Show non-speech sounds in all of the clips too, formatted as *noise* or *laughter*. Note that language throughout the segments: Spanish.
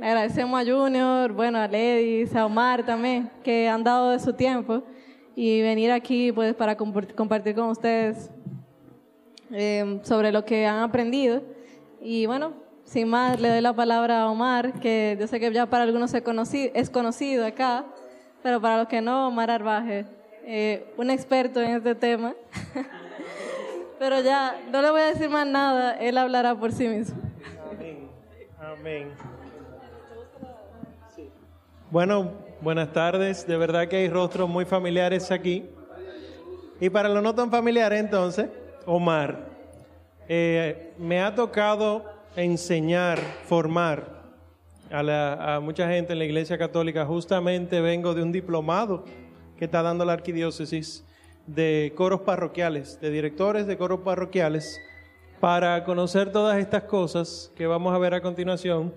Agradecemos a Junior, bueno, a Lady, a Omar también, que han dado de su tiempo y venir aquí pues para compartir con ustedes eh, sobre lo que han aprendido. Y bueno, sin más, le doy la palabra a Omar, que yo sé que ya para algunos es conocido, es conocido acá, pero para los que no, Omar Arbaje, eh, un experto en este tema. *laughs* pero ya, no le voy a decir más nada, él hablará por sí mismo. Amén. Amén. Bueno, buenas tardes. De verdad que hay rostros muy familiares aquí. Y para los no tan familiares, entonces, Omar, eh, me ha tocado enseñar, formar a, a mucha gente en la Iglesia Católica. Justamente vengo de un diplomado que está dando la arquidiócesis de coros parroquiales, de directores de coros parroquiales, para conocer todas estas cosas que vamos a ver a continuación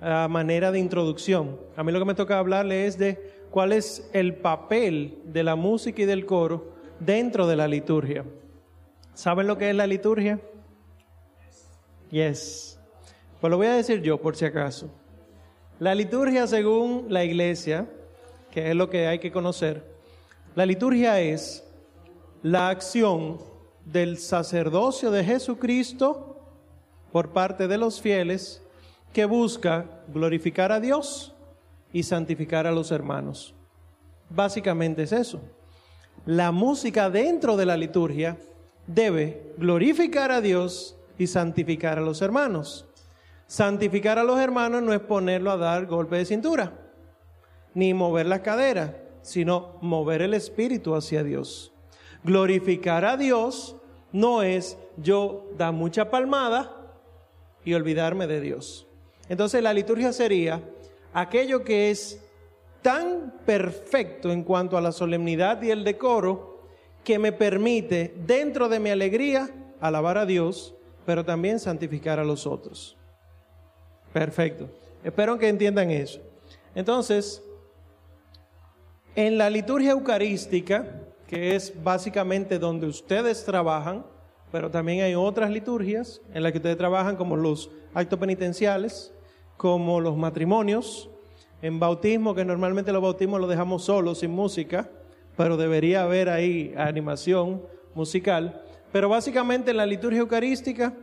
a manera de introducción. A mí lo que me toca hablarle es de cuál es el papel de la música y del coro dentro de la liturgia. ¿Saben lo que es la liturgia? Yes. Pues lo voy a decir yo por si acaso. La liturgia según la iglesia, que es lo que hay que conocer, la liturgia es la acción del sacerdocio de Jesucristo por parte de los fieles que busca glorificar a Dios y santificar a los hermanos. Básicamente es eso. La música dentro de la liturgia debe glorificar a Dios y santificar a los hermanos. Santificar a los hermanos no es ponerlo a dar golpe de cintura, ni mover la cadera, sino mover el espíritu hacia Dios. Glorificar a Dios no es yo dar mucha palmada y olvidarme de Dios. Entonces la liturgia sería aquello que es tan perfecto en cuanto a la solemnidad y el decoro que me permite dentro de mi alegría alabar a Dios, pero también santificar a los otros. Perfecto. Espero que entiendan eso. Entonces, en la liturgia eucarística, que es básicamente donde ustedes trabajan, pero también hay otras liturgias en las que ustedes trabajan como los actos penitenciales, como los matrimonios, en bautismo, que normalmente los bautismos los dejamos solos, sin música, pero debería haber ahí animación musical. Pero básicamente en la liturgia eucarística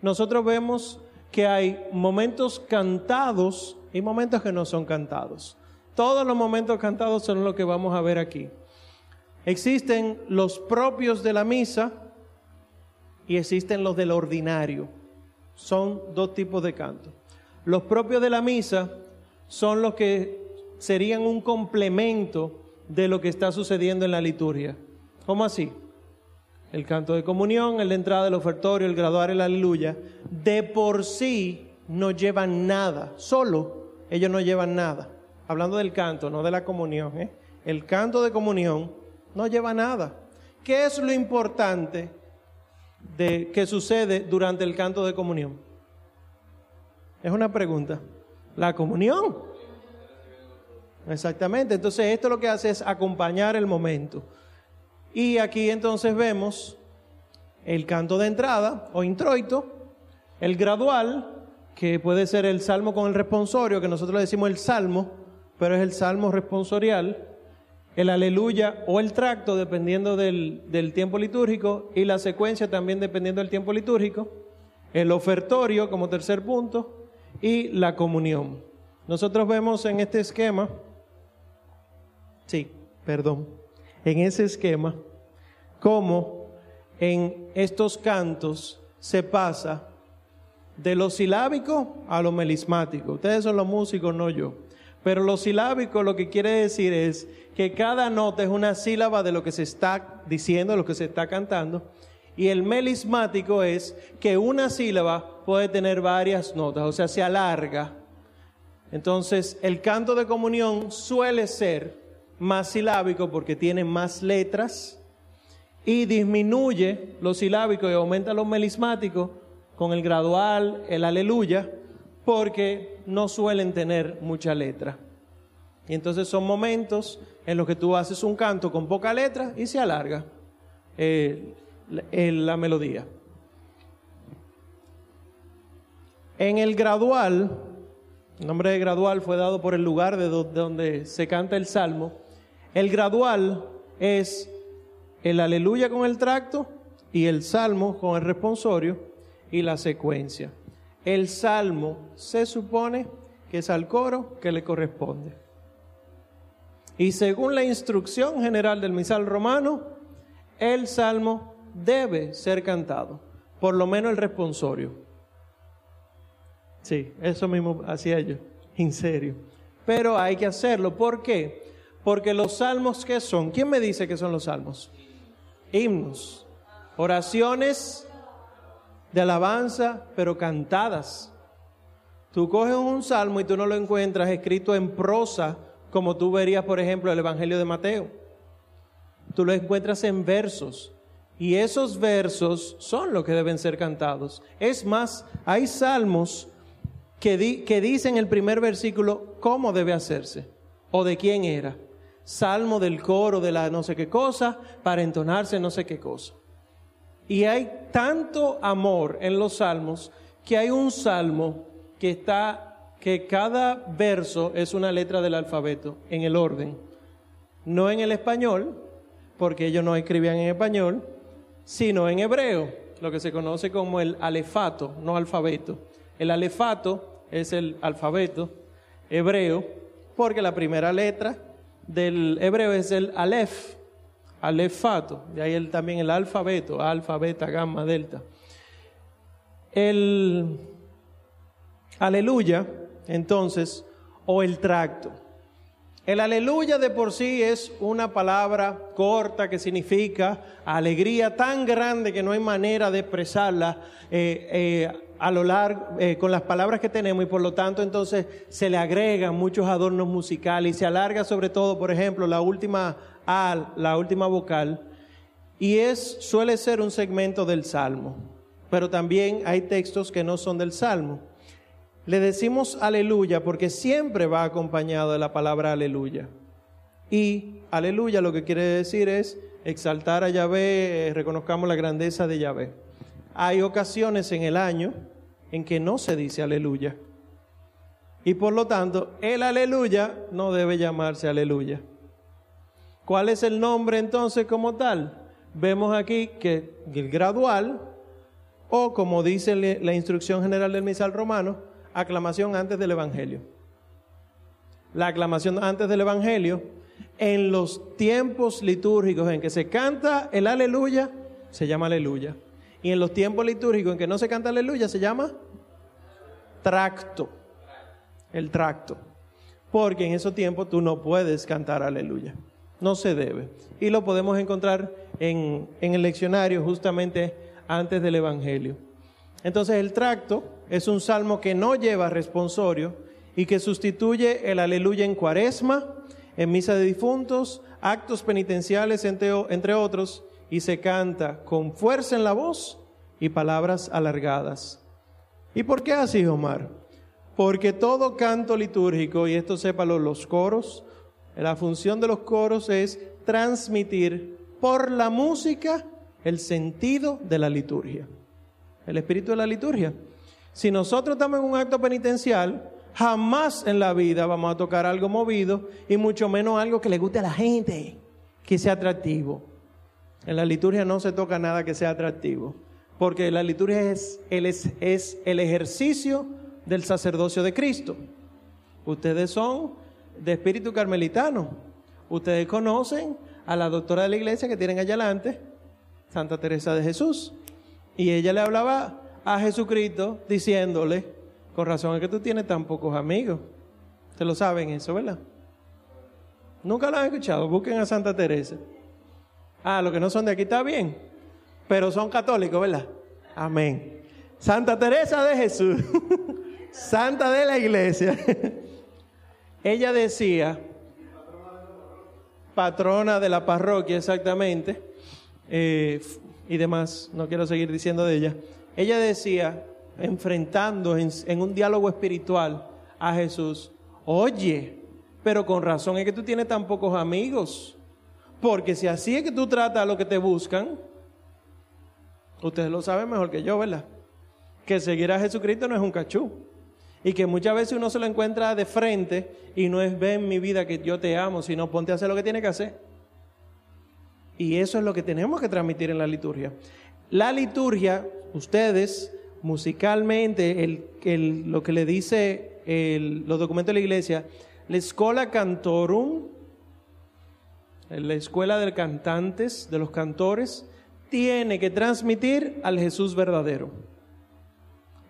nosotros vemos que hay momentos cantados y momentos que no son cantados. Todos los momentos cantados son los que vamos a ver aquí. Existen los propios de la misa y existen los del ordinario. Son dos tipos de canto. Los propios de la misa son los que serían un complemento de lo que está sucediendo en la liturgia. ¿Cómo así? El canto de comunión, el de entrada del ofertorio, el graduar, el aleluya, de por sí no llevan nada, solo ellos no llevan nada. Hablando del canto, no de la comunión. ¿eh? El canto de comunión no lleva nada. ¿Qué es lo importante de que sucede durante el canto de comunión? Es una pregunta. La comunión. Exactamente. Entonces esto lo que hace es acompañar el momento. Y aquí entonces vemos el canto de entrada o introito, el gradual, que puede ser el salmo con el responsorio, que nosotros decimos el salmo, pero es el salmo responsorial, el aleluya o el tracto, dependiendo del, del tiempo litúrgico, y la secuencia también dependiendo del tiempo litúrgico, el ofertorio como tercer punto, y la comunión. Nosotros vemos en este esquema, sí, perdón, en ese esquema, cómo en estos cantos se pasa de lo silábico a lo melismático. Ustedes son los músicos, no yo. Pero lo silábico lo que quiere decir es que cada nota es una sílaba de lo que se está diciendo, de lo que se está cantando, y el melismático es que una sílaba puede tener varias notas, o sea, se alarga. Entonces, el canto de comunión suele ser más silábico porque tiene más letras y disminuye los silábicos y aumenta los melismáticos con el gradual, el aleluya, porque no suelen tener mucha letra. Y entonces son momentos en los que tú haces un canto con poca letra y se alarga. Eh, la melodía. En el gradual El nombre de gradual fue dado por el lugar de donde se canta el salmo. El gradual es el aleluya con el tracto y el salmo con el responsorio y la secuencia. El salmo se supone que es al coro que le corresponde. Y según la instrucción general del misal romano, el salmo debe ser cantado, por lo menos el responsorio. Sí, eso mismo hacía yo, en serio. Pero hay que hacerlo. ¿Por qué? Porque los salmos, ¿qué son? ¿Quién me dice que son los salmos? Himnos, oraciones de alabanza, pero cantadas. Tú coges un salmo y tú no lo encuentras escrito en prosa, como tú verías, por ejemplo, el Evangelio de Mateo. Tú lo encuentras en versos. Y esos versos son los que deben ser cantados. Es más, hay salmos que, que dicen el primer versículo cómo debe hacerse o de quién era. Salmo del coro de la no sé qué cosa para entonarse no sé qué cosa. Y hay tanto amor en los salmos que hay un salmo que está, que cada verso es una letra del alfabeto en el orden. No en el español, porque ellos no escribían en español, sino en hebreo, lo que se conoce como el alefato, no alfabeto. El alefato es el alfabeto hebreo, porque la primera letra del hebreo es el alef, alefato, de ahí el, también el alfabeto, alfa, beta, gamma, delta. El aleluya, entonces, o el tracto. El aleluya de por sí es una palabra corta que significa alegría tan grande que no hay manera de expresarla eh, eh, a lo largo eh, con las palabras que tenemos y por lo tanto entonces se le agregan muchos adornos musicales y se alarga sobre todo, por ejemplo, la última al, la última vocal y es suele ser un segmento del salmo, pero también hay textos que no son del salmo. Le decimos aleluya porque siempre va acompañado de la palabra aleluya. Y aleluya lo que quiere decir es exaltar a Yahvé, eh, reconozcamos la grandeza de Yahvé. Hay ocasiones en el año en que no se dice aleluya. Y por lo tanto, el aleluya no debe llamarse aleluya. ¿Cuál es el nombre entonces como tal? Vemos aquí que el gradual, o como dice la instrucción general del misal romano, aclamación antes del Evangelio. La aclamación antes del Evangelio, en los tiempos litúrgicos en que se canta el aleluya, se llama aleluya. Y en los tiempos litúrgicos en que no se canta aleluya, se llama tracto. El tracto. Porque en esos tiempos tú no puedes cantar aleluya. No se debe. Y lo podemos encontrar en, en el leccionario justamente antes del Evangelio. Entonces el tracto es un salmo que no lleva responsorio y que sustituye el aleluya en cuaresma, en misa de difuntos, actos penitenciales, entre, otros, y se canta con fuerza en la voz y palabras alargadas. ¿Y por qué así, Omar? Porque todo canto litúrgico, y esto sépalo los coros, la función de los coros es transmitir por la música el sentido de la liturgia el espíritu de la liturgia. Si nosotros estamos en un acto penitencial, jamás en la vida vamos a tocar algo movido y mucho menos algo que le guste a la gente, que sea atractivo. En la liturgia no se toca nada que sea atractivo, porque la liturgia es el, es el ejercicio del sacerdocio de Cristo. Ustedes son de espíritu carmelitano. Ustedes conocen a la doctora de la iglesia que tienen allá adelante, Santa Teresa de Jesús. Y ella le hablaba a Jesucristo diciéndole, con razón es que tú tienes tan pocos amigos. Te lo saben eso, ¿verdad? Nunca lo han escuchado. Busquen a Santa Teresa. Ah, los que no son de aquí está bien. Pero son católicos, ¿verdad? Amén. Santa Teresa de Jesús. *laughs* Santa de la iglesia. *laughs* Ella decía, patrona de la parroquia exactamente, eh, y demás, no quiero seguir diciendo de ella, ella decía, enfrentando en, un diálogo espiritual a Jesús, oye, pero con razón es que tú tienes tan pocos amigos, porque si así es que tú tratas a los que te buscan, ustedes lo saben mejor que yo, ¿verdad? Que seguir a Jesucristo no es un cachú. Y que muchas veces uno se lo encuentra de frente y no es ven mi vida que yo te amo, sino ponte a hacer lo que tiene que hacer. Y eso es lo que tenemos que transmitir en la liturgia. La liturgia, ustedes musicalmente, el, lo que le dice los documentos de la iglesia, la escola cantorum, la escuela de cantantes, de los cantores, tiene que transmitir al Jesús verdadero.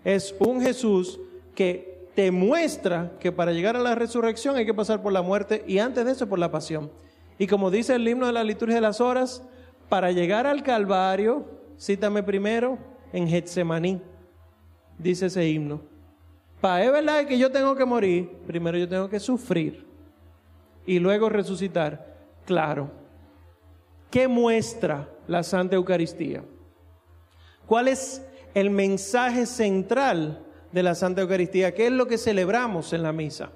Es un Jesús que te muestra que para llegar a la resurrección hay que pasar por la muerte y antes de eso por la pasión. Y como dice el himno de la liturgia de las horas, para llegar al Calvario, cítame primero en Getsemaní, dice ese himno. Para es verdad que yo tengo que morir, primero yo tengo que sufrir y luego resucitar. Claro. ¿Qué muestra la Santa Eucaristía? ¿Cuál es el mensaje central de la Santa Eucaristía? ¿Qué es lo que celebramos en la misa?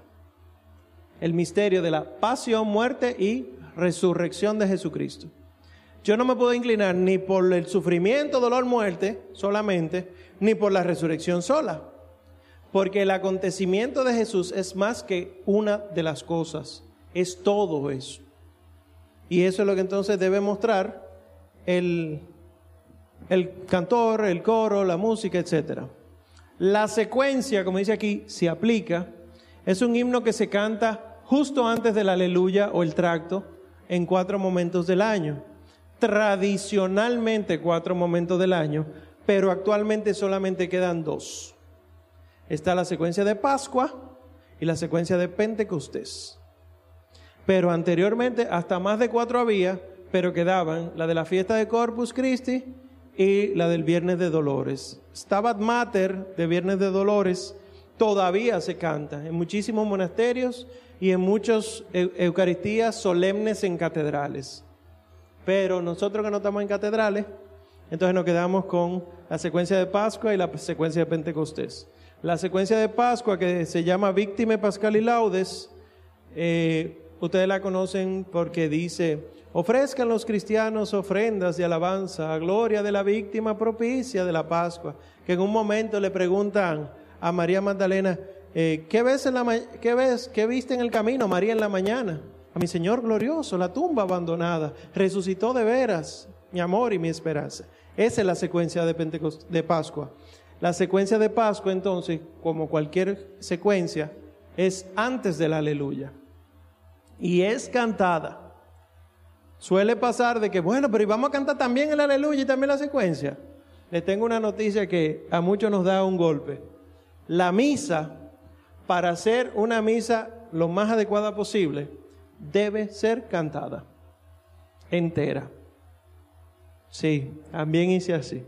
El misterio de la pasión, muerte y resurrección de Jesucristo. Yo no me puedo inclinar ni por el sufrimiento, dolor, muerte solamente, ni por la resurrección sola. Porque el acontecimiento de Jesús es más que una de las cosas, es todo eso. Y eso es lo que entonces debe mostrar el, el cantor, el coro, la música, etc. La secuencia, como dice aquí, se aplica. Es un himno que se canta justo antes del aleluya o el tracto en cuatro momentos del año. Tradicionalmente cuatro momentos del año, pero actualmente solamente quedan dos. Está la secuencia de Pascua y la secuencia de Pentecostés. Pero anteriormente hasta más de cuatro había, pero quedaban la de la fiesta de Corpus Christi y la del Viernes de Dolores. Stabat Mater de Viernes de Dolores todavía se canta en muchísimos monasterios y en muchas Eucaristías solemnes en catedrales. Pero nosotros que no estamos en catedrales, entonces nos quedamos con la secuencia de Pascua y la secuencia de Pentecostés. La secuencia de Pascua, que se llama Víctima Pascal y Laudes, eh, Ustedes la conocen porque dice, ofrezcan los cristianos ofrendas de alabanza a gloria de la víctima propicia de la Pascua. Que en un momento le preguntan a María Magdalena, eh, ¿qué, ves en la ¿qué ves? ¿Qué viste en el camino, María, en la mañana? Mi Señor glorioso, la tumba abandonada, resucitó de veras, mi amor y mi esperanza. Esa es la secuencia de, de Pascua. La secuencia de Pascua, entonces, como cualquier secuencia, es antes del aleluya y es cantada. Suele pasar de que, bueno, pero vamos a cantar también el aleluya y también la secuencia. Les tengo una noticia que a muchos nos da un golpe. La misa, para ser una misa lo más adecuada posible, debe ser cantada entera. Sí, también hice así.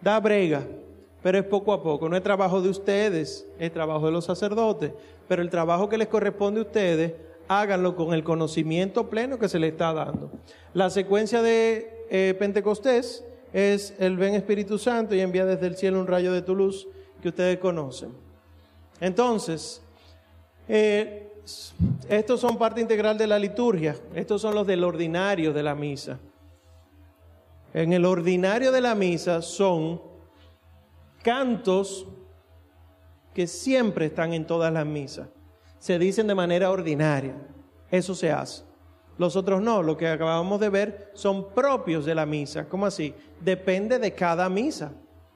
Da brega, pero es poco a poco. No es trabajo de ustedes, es trabajo de los sacerdotes. Pero el trabajo que les corresponde a ustedes háganlo con el conocimiento pleno que se le está dando. La secuencia de eh, Pentecostés es el ven Espíritu Santo y envía desde el cielo un rayo de tu luz que ustedes conocen. Entonces, eh, estos son parte integral de la liturgia, estos son los del ordinario de la misa. En el ordinario de la misa son cantos que siempre están en todas las misas se dicen de manera ordinaria. Eso se hace. Los otros no, lo que acabamos de ver son propios de la misa. ¿Cómo así? Depende de cada misa.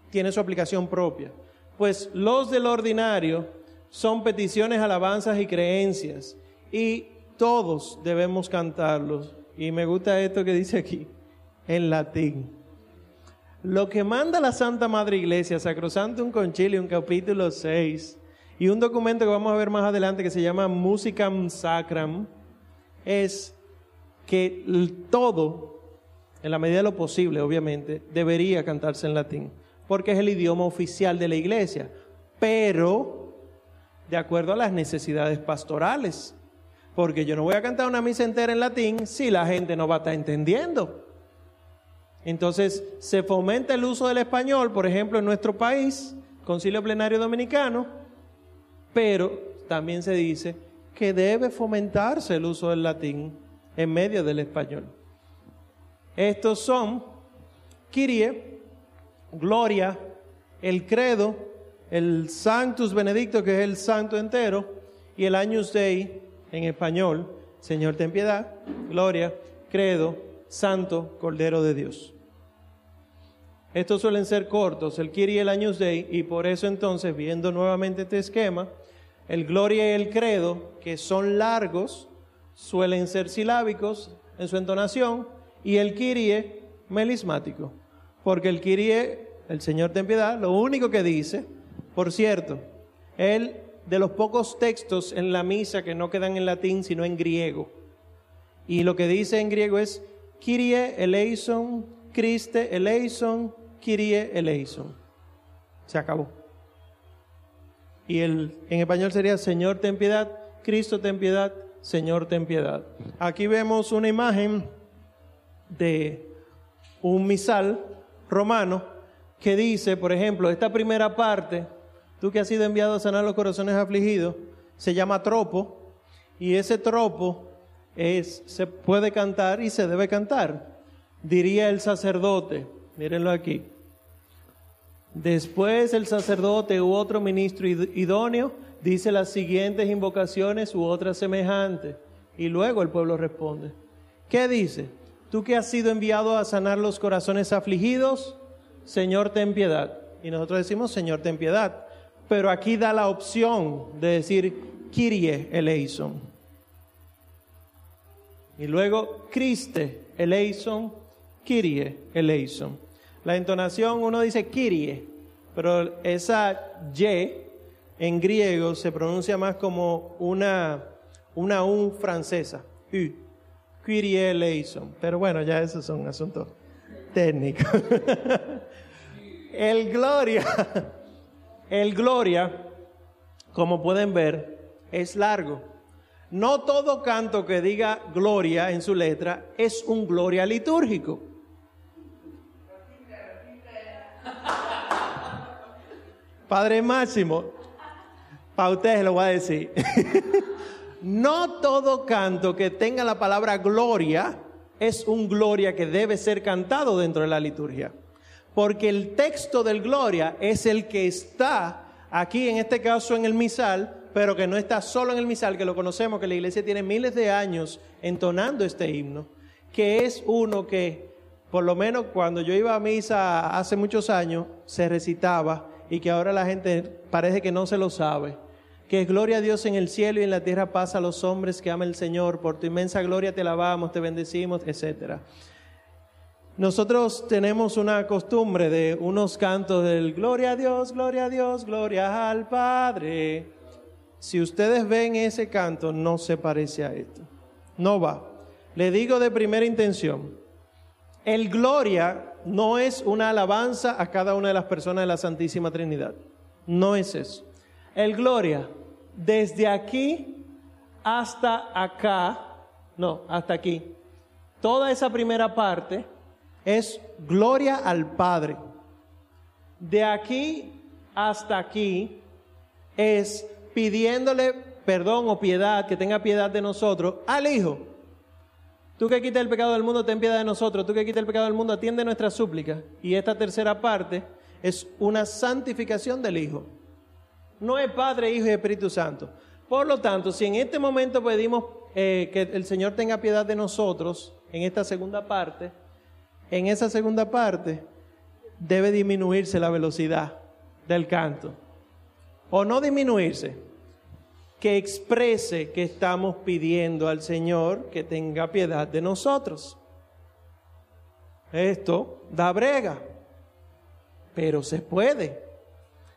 Tiene su aplicación propia. Pues los del ordinario son peticiones, alabanzas y creencias. Y todos debemos cantarlos. Y me gusta esto que dice aquí, en latín. Lo que manda la Santa Madre Iglesia, Sacrosantum Concilium, capítulo 6, y un documento que vamos a ver más adelante que se llama Musicam Sacram es que todo, en la medida de lo posible, obviamente, debería cantarse en latín, porque es el idioma oficial de la iglesia, pero de acuerdo a las necesidades pastorales, porque yo no voy a cantar una misa entera en latín si la gente no va a estar entendiendo. Entonces, se fomenta el uso del español, por ejemplo, en nuestro país, Concilio Plenario Dominicano, pero también se dice que debe fomentarse el uso del latín en medio del español. Estos son Kyrie, Gloria, el Credo, el Sanctus Benedicto, que es el santo entero, y el Agnus Dei, en español, Señor ten piedad, gloria, credo, santo, Cordero de Dios. Estos suelen ser cortos, el Kiri y el Agnus Dei, y por eso entonces, viendo nuevamente este esquema, el Gloria y el Credo, que son largos, suelen ser silábicos en su entonación, y el Kyrie melismático, porque el Kyrie, el Señor ten piedad, lo único que dice, por cierto, él de los pocos textos en la misa que no quedan en latín, sino en griego. Y lo que dice en griego es Kyrie eleison, Christe eleison, Kyrie eleison. Se acabó. Y el, en español sería Señor ten piedad, Cristo ten piedad, Señor ten piedad. Aquí vemos una imagen de un misal romano que dice, por ejemplo, esta primera parte, tú que has sido enviado a sanar los corazones afligidos, se llama tropo, y ese tropo es, se puede cantar y se debe cantar, diría el sacerdote, mírenlo aquí. Después el sacerdote u otro ministro idóneo dice las siguientes invocaciones u otras semejantes. Y luego el pueblo responde. ¿Qué dice? Tú que has sido enviado a sanar los corazones afligidos, Señor, ten piedad. Y nosotros decimos, Señor, ten piedad. Pero aquí da la opción de decir, Kyrie eleison. Y luego, Christe eleison, Kyrie eleison. La entonación uno dice Kyrie, pero esa Y en griego se pronuncia más como una, una U francesa. U. Kyrie eleison. Pero bueno, ya esos son asuntos técnicos. *laughs* el gloria, *laughs* el gloria, como pueden ver, es largo. No todo canto que diga gloria en su letra es un gloria litúrgico. Padre Máximo, para ustedes lo voy a decir. *laughs* no todo canto que tenga la palabra gloria es un gloria que debe ser cantado dentro de la liturgia. Porque el texto del gloria es el que está aquí, en este caso en el misal, pero que no está solo en el misal, que lo conocemos, que la iglesia tiene miles de años entonando este himno, que es uno que, por lo menos cuando yo iba a misa hace muchos años, se recitaba y que ahora la gente parece que no se lo sabe. Que es gloria a Dios en el cielo y en la tierra pasa a los hombres que aman el Señor. Por tu inmensa gloria te alabamos, te bendecimos, etc. Nosotros tenemos una costumbre de unos cantos del gloria a Dios, gloria a Dios, gloria al Padre. Si ustedes ven ese canto, no se parece a esto. No va. Le digo de primera intención, el gloria no es una alabanza a cada una de las personas de la Santísima Trinidad. No es eso. El gloria, desde aquí hasta acá, no, hasta aquí, toda esa primera parte es gloria al Padre. De aquí hasta aquí es pidiéndole perdón o piedad, que tenga piedad de nosotros, al Hijo. Tú que quitas el pecado del mundo, ten piedad de nosotros. Tú que quitas el pecado del mundo, atiende nuestra súplica. Y esta tercera parte es una santificación del Hijo. No es Padre, Hijo y Espíritu Santo. Por lo tanto, si en este momento pedimos eh, que el Señor tenga piedad de nosotros, en esta segunda parte, en esa segunda parte debe disminuirse la velocidad del canto. O no disminuirse, que exprese que estamos pidiendo al Señor que tenga piedad de nosotros. Esto da brega, pero se puede.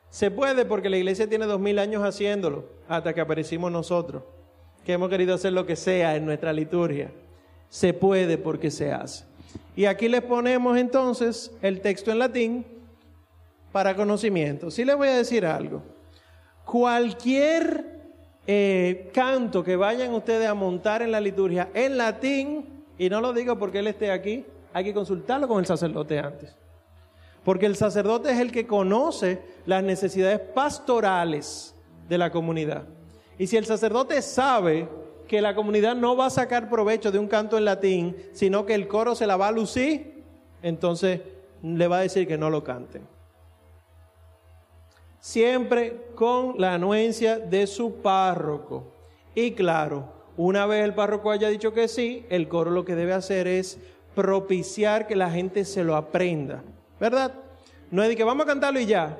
Se puede porque la iglesia tiene dos mil años haciéndolo hasta que aparecimos nosotros, que hemos querido hacer lo que sea en nuestra liturgia. Se puede porque se hace. Y aquí les ponemos entonces el texto en latín para conocimiento. Sí les voy a decir algo. Cualquier eh, canto que vayan ustedes a montar en la liturgia en latín, y no lo digo porque él esté aquí, hay que consultarlo con el sacerdote antes. Porque el sacerdote es el que conoce las necesidades pastorales de la comunidad. Y si el sacerdote sabe que la comunidad no va a sacar provecho de un canto en latín, sino que el coro se la va a lucir, entonces le va a decir que no lo canten. siempre con la anuencia de su párroco. Y claro, una vez el párroco haya dicho que sí, el coro lo que debe hacer es propiciar que la gente se lo aprenda, ¿verdad? No es de que vamos a cantarlo y ya,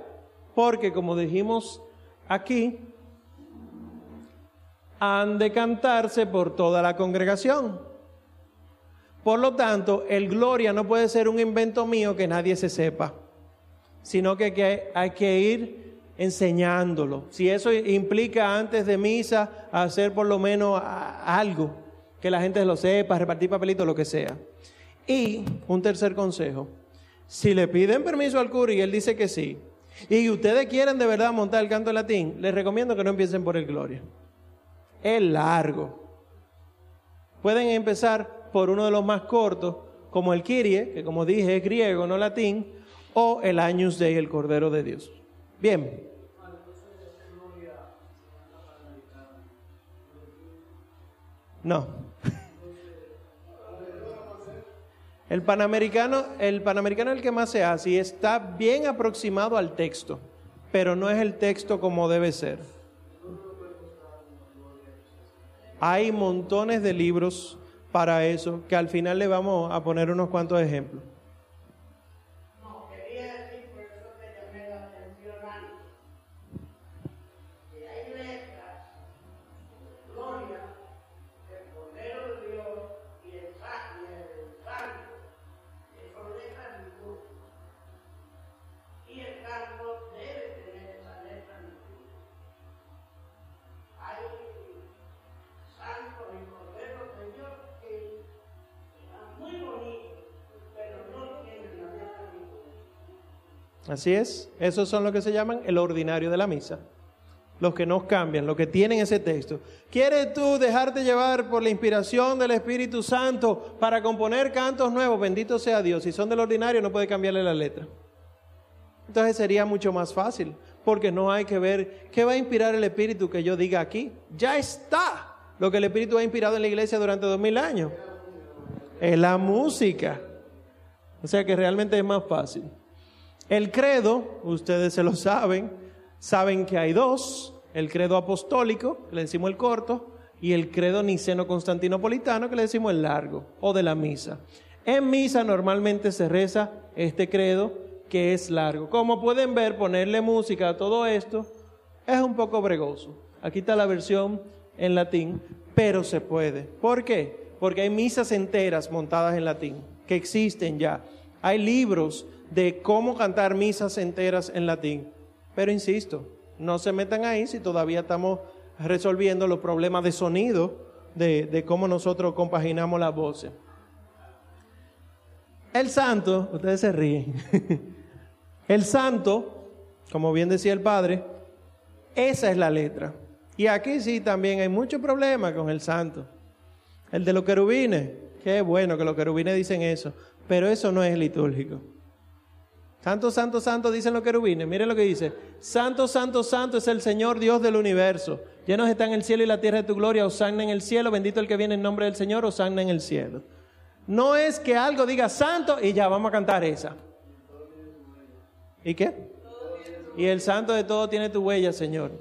porque como dijimos aquí, han de cantarse por toda la congregación. Por lo tanto, el gloria no puede ser un invento mío que nadie se sepa, sino que, hay que ir enseñándolo. Si eso implica antes de misa hacer por lo menos algo, que la gente lo sepa, repartir papelitos, lo que sea. Y un tercer consejo, si le piden permiso al cura y él dice que sí, y ustedes quieren de verdad montar el canto latín, les recomiendo que no empiecen por el gloria. Es largo. Pueden empezar por uno de los más cortos, como el Kyrie, que como dije es griego, no latín, o el Agnus Dei, el Cordero de Dios. Bien. No. *laughs* El panamericano, el panamericano es el que más se hace y está bien aproximado al texto, pero no es el texto como debe ser. Hay montones de libros para eso, que al final le vamos a poner unos cuantos ejemplos. Así es, esos son lo que se llaman el ordinario de la misa. Los que no cambian, los que tienen ese texto. ¿Quieres tú dejarte llevar por la inspiración del Espíritu Santo para componer cantos nuevos? Bendito sea Dios. Si son del ordinario, no puede cambiarle la letra. Entonces sería mucho más fácil, porque no hay que ver qué va a inspirar el Espíritu que yo diga aquí. Ya está lo que el Espíritu ha inspirado en la iglesia durante dos mil años. Es la música. O sea que realmente es más fácil. El credo, ustedes se lo saben, saben que hay dos, el credo apostólico, que le decimos el corto, y el credo niceno-constantinopolitano, que le decimos el largo, o de la misa. En misa normalmente se reza este credo, que es largo. Como pueden ver, ponerle música a todo esto es un poco bregoso. Aquí está la versión en latín, pero se puede. ¿Por qué? Porque hay misas enteras montadas en latín, que existen ya. Hay libros de cómo cantar misas enteras en latín. Pero insisto, no se metan ahí si todavía estamos resolviendo los problemas de sonido, de, cómo nosotros compaginamos las voces. El santo, ustedes se ríen, *laughs* el santo, como bien decía el padre, esa es la letra. Y aquí sí también hay mucho problema con el santo. El de los querubines, qué bueno que los querubines dicen eso, pero eso no es litúrgico. Santo, santo, santo, dicen los querubines. Miren lo que dice. Santo, santo, santo es el Señor Dios del universo. Llenos están el cielo y la tierra de tu gloria. Osanna en el cielo. Bendito el que viene en nombre del Señor. Osanna en el cielo. No es que algo diga santo y ya vamos a cantar esa. ¿Y qué? Y el santo de todo tiene tu huella, Señor.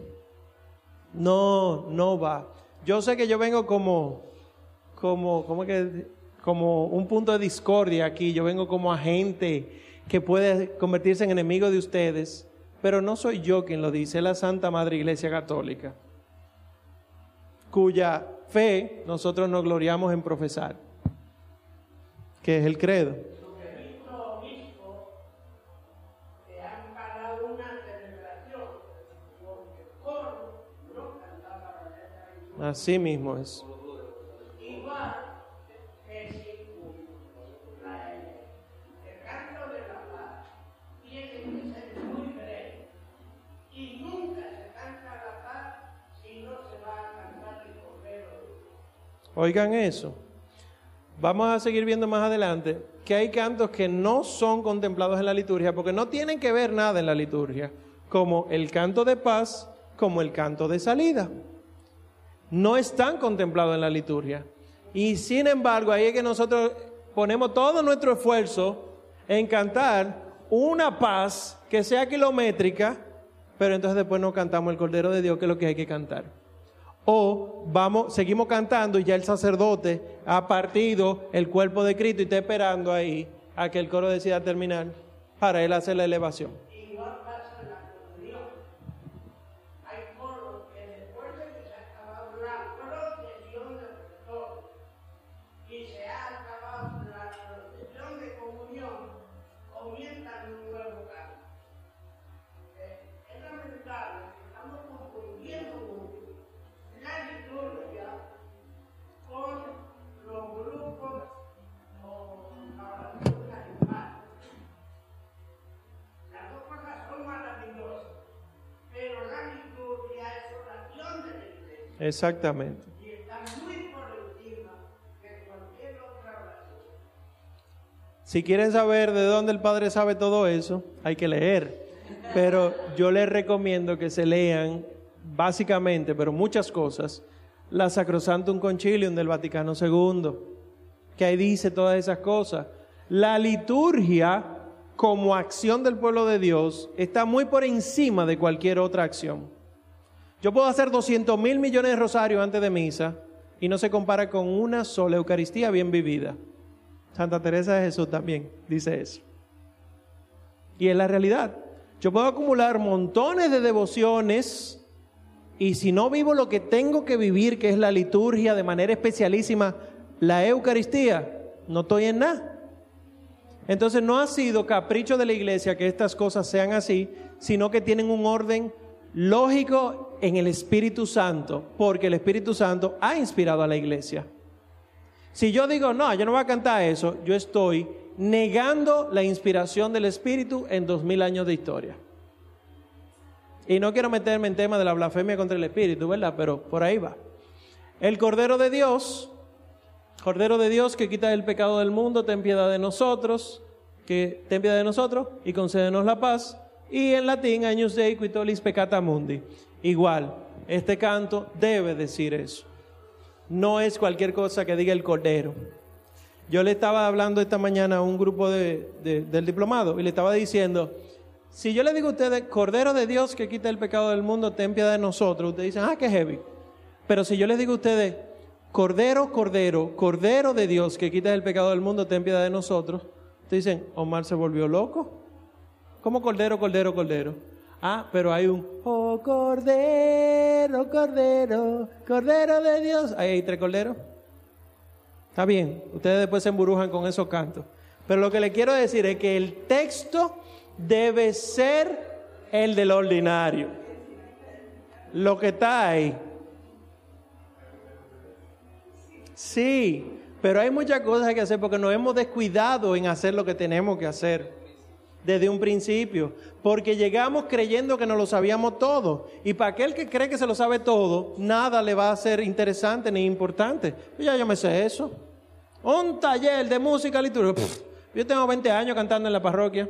No, no va. Yo sé que yo vengo como, como, como que, como un punto de discordia aquí. Yo vengo como agente que puede convertirse en enemigo de ustedes, pero no soy yo quien lo dice, es la Santa Madre Iglesia Católica, cuya fe nosotros nos gloriamos en profesar, que es el credo. Así mismo es. Oigan eso. Vamos a seguir viendo más adelante que hay cantos que no son contemplados en la liturgia porque no tienen que ver nada en la liturgia, como el canto de paz, como el canto de salida. No están contemplados en la liturgia. Y sin embargo, ahí es que nosotros ponemos todo nuestro esfuerzo en cantar una paz que sea kilométrica, pero entonces después no cantamos el Cordero de Dios, que es lo que hay que cantar. O vamos, seguimos cantando y ya el sacerdote ha partido el cuerpo de Cristo y está esperando ahí a que el coro decida terminar para él hacer la elevación. Exactamente. Si quieren saber de dónde el Padre sabe todo eso, hay que leer. Pero yo les recomiendo que se lean básicamente, pero muchas cosas, la Sacrosantum Concilium del Vaticano II, que ahí dice todas esas cosas. La liturgia como acción del pueblo de Dios está muy por encima de cualquier otra acción. Yo puedo hacer 200 mil millones de rosarios antes de misa y no se compara con una sola Eucaristía bien vivida. Santa Teresa de Jesús también dice eso. Y es la realidad. Yo puedo acumular montones de devociones y si no vivo lo que tengo que vivir, que es la liturgia de manera especialísima, la Eucaristía, no estoy en nada. Entonces no ha sido capricho de la iglesia que estas cosas sean así, sino que tienen un orden lógico en el Espíritu Santo, porque el Espíritu Santo ha inspirado a la iglesia. Si yo digo, no, yo no voy a cantar eso, yo estoy negando la inspiración del Espíritu en dos mil años de historia. Y no quiero meterme en tema de la blasfemia contra el Espíritu, ¿verdad? Pero por ahí va. El Cordero de Dios, Cordero de Dios que quita el pecado del mundo, ten piedad de nosotros, que ten piedad de nosotros y concédenos la paz. Y en latín, Años Dei Quitolis Peccata Mundi. Igual, este canto debe decir eso. No es cualquier cosa que diga el Cordero. Yo le estaba hablando esta mañana a un grupo de, del diplomado y le estaba diciendo, si yo le digo a ustedes, Cordero de Dios que quita el pecado del mundo, ten piedad de nosotros, ustedes dicen, ah, qué heavy. Pero si yo les digo a ustedes, Cordero, Cordero, Cordero de Dios que quita el pecado del mundo, ten piedad de nosotros, ustedes dicen, Omar se volvió loco. ¿Cómo cordero, cordero, cordero? Ah, pero hay un, oh cordero, cordero, cordero de Dios. Ahí hay tres corderos. Está bien, ustedes después se emburujan con esos cantos. Pero lo que le quiero decir es que el texto debe ser el del ordinario. Lo que está ahí. Sí, pero hay muchas cosas que hacer porque nos hemos descuidado en hacer lo que tenemos que hacer desde un principio, porque llegamos creyendo que no lo sabíamos todo. Y para aquel que cree que se lo sabe todo, nada le va a ser interesante ni importante. Pues ya yo me sé eso. Un taller de música litúrgica. yo tengo 20 años cantando en la parroquia.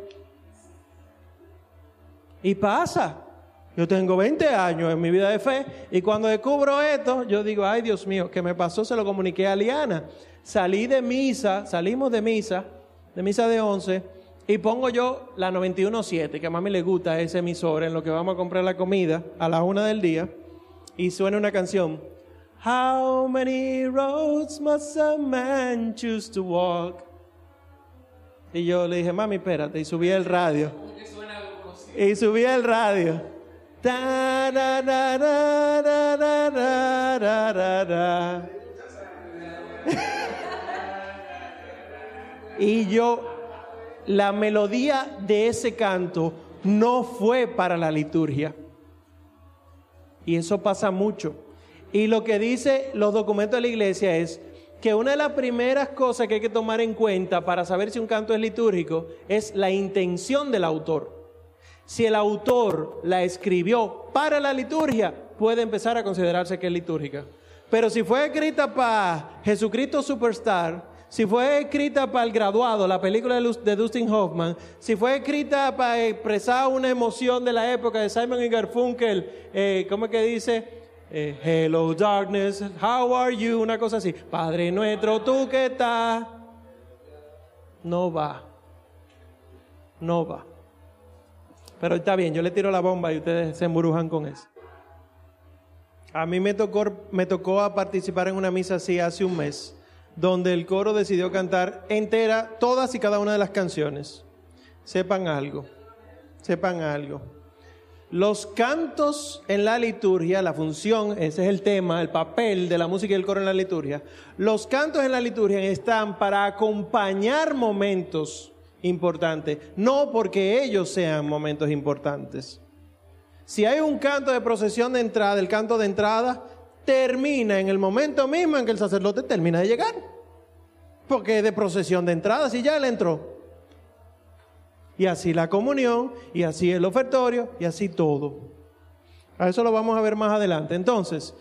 Y pasa. Yo tengo 20 años en mi vida de fe y cuando descubro esto, yo digo, ay Dios mío, ¿qué me pasó? Se lo comuniqué a Liana. Salí de misa, salimos de misa, de misa de 11 y pongo yo la 91.7, que a mami le gusta ese emisor en lo que vamos a comprar la comida a la una del día. Y suena una canción. How many roads must a man choose to walk? Y yo le dije, mami, espérate. Y subí el radio. Y subí el radio. y yo la melodía de ese canto no fue para la liturgia. Y eso pasa mucho. Y lo que dice los documentos de la iglesia es que una de las primeras cosas que hay que tomar en cuenta para saber si un canto es litúrgico es la intención del autor. Si el autor la escribió para la liturgia, puede empezar a considerarse que es litúrgica. Pero si fue escrita para Jesucristo Superstar, si fue escrita para el graduado, la película de Dustin Hoffman, si fue escrita para expresar una emoción de la época de Simon y Garfunkel, eh, ¿cómo es que dice? Eh, Hello darkness, how are you? Una cosa así. Padre nuestro, tú que estás. No va. No va. Pero está bien, yo le tiro la bomba y ustedes se embrujan con eso. A mí me tocó, me tocó a participar en una misa así hace un mes, donde el coro decidió cantar entera todas y cada una de las canciones. Sepan algo, sepan algo. Los cantos en la liturgia, la función, ese es el tema, el papel de la música y el coro en la liturgia. Los cantos en la liturgia están para acompañar momentos importantes, no porque ellos sean momentos importantes. Si hay un canto de procesión de entrada, el canto de entrada termina en el momento mismo en que el sacerdote termina de llegar. Porque es de procesión de entrada, si ya él entró y así la comunión, y así el ofertorio, y así todo. A eso lo vamos a ver más adelante. Entonces,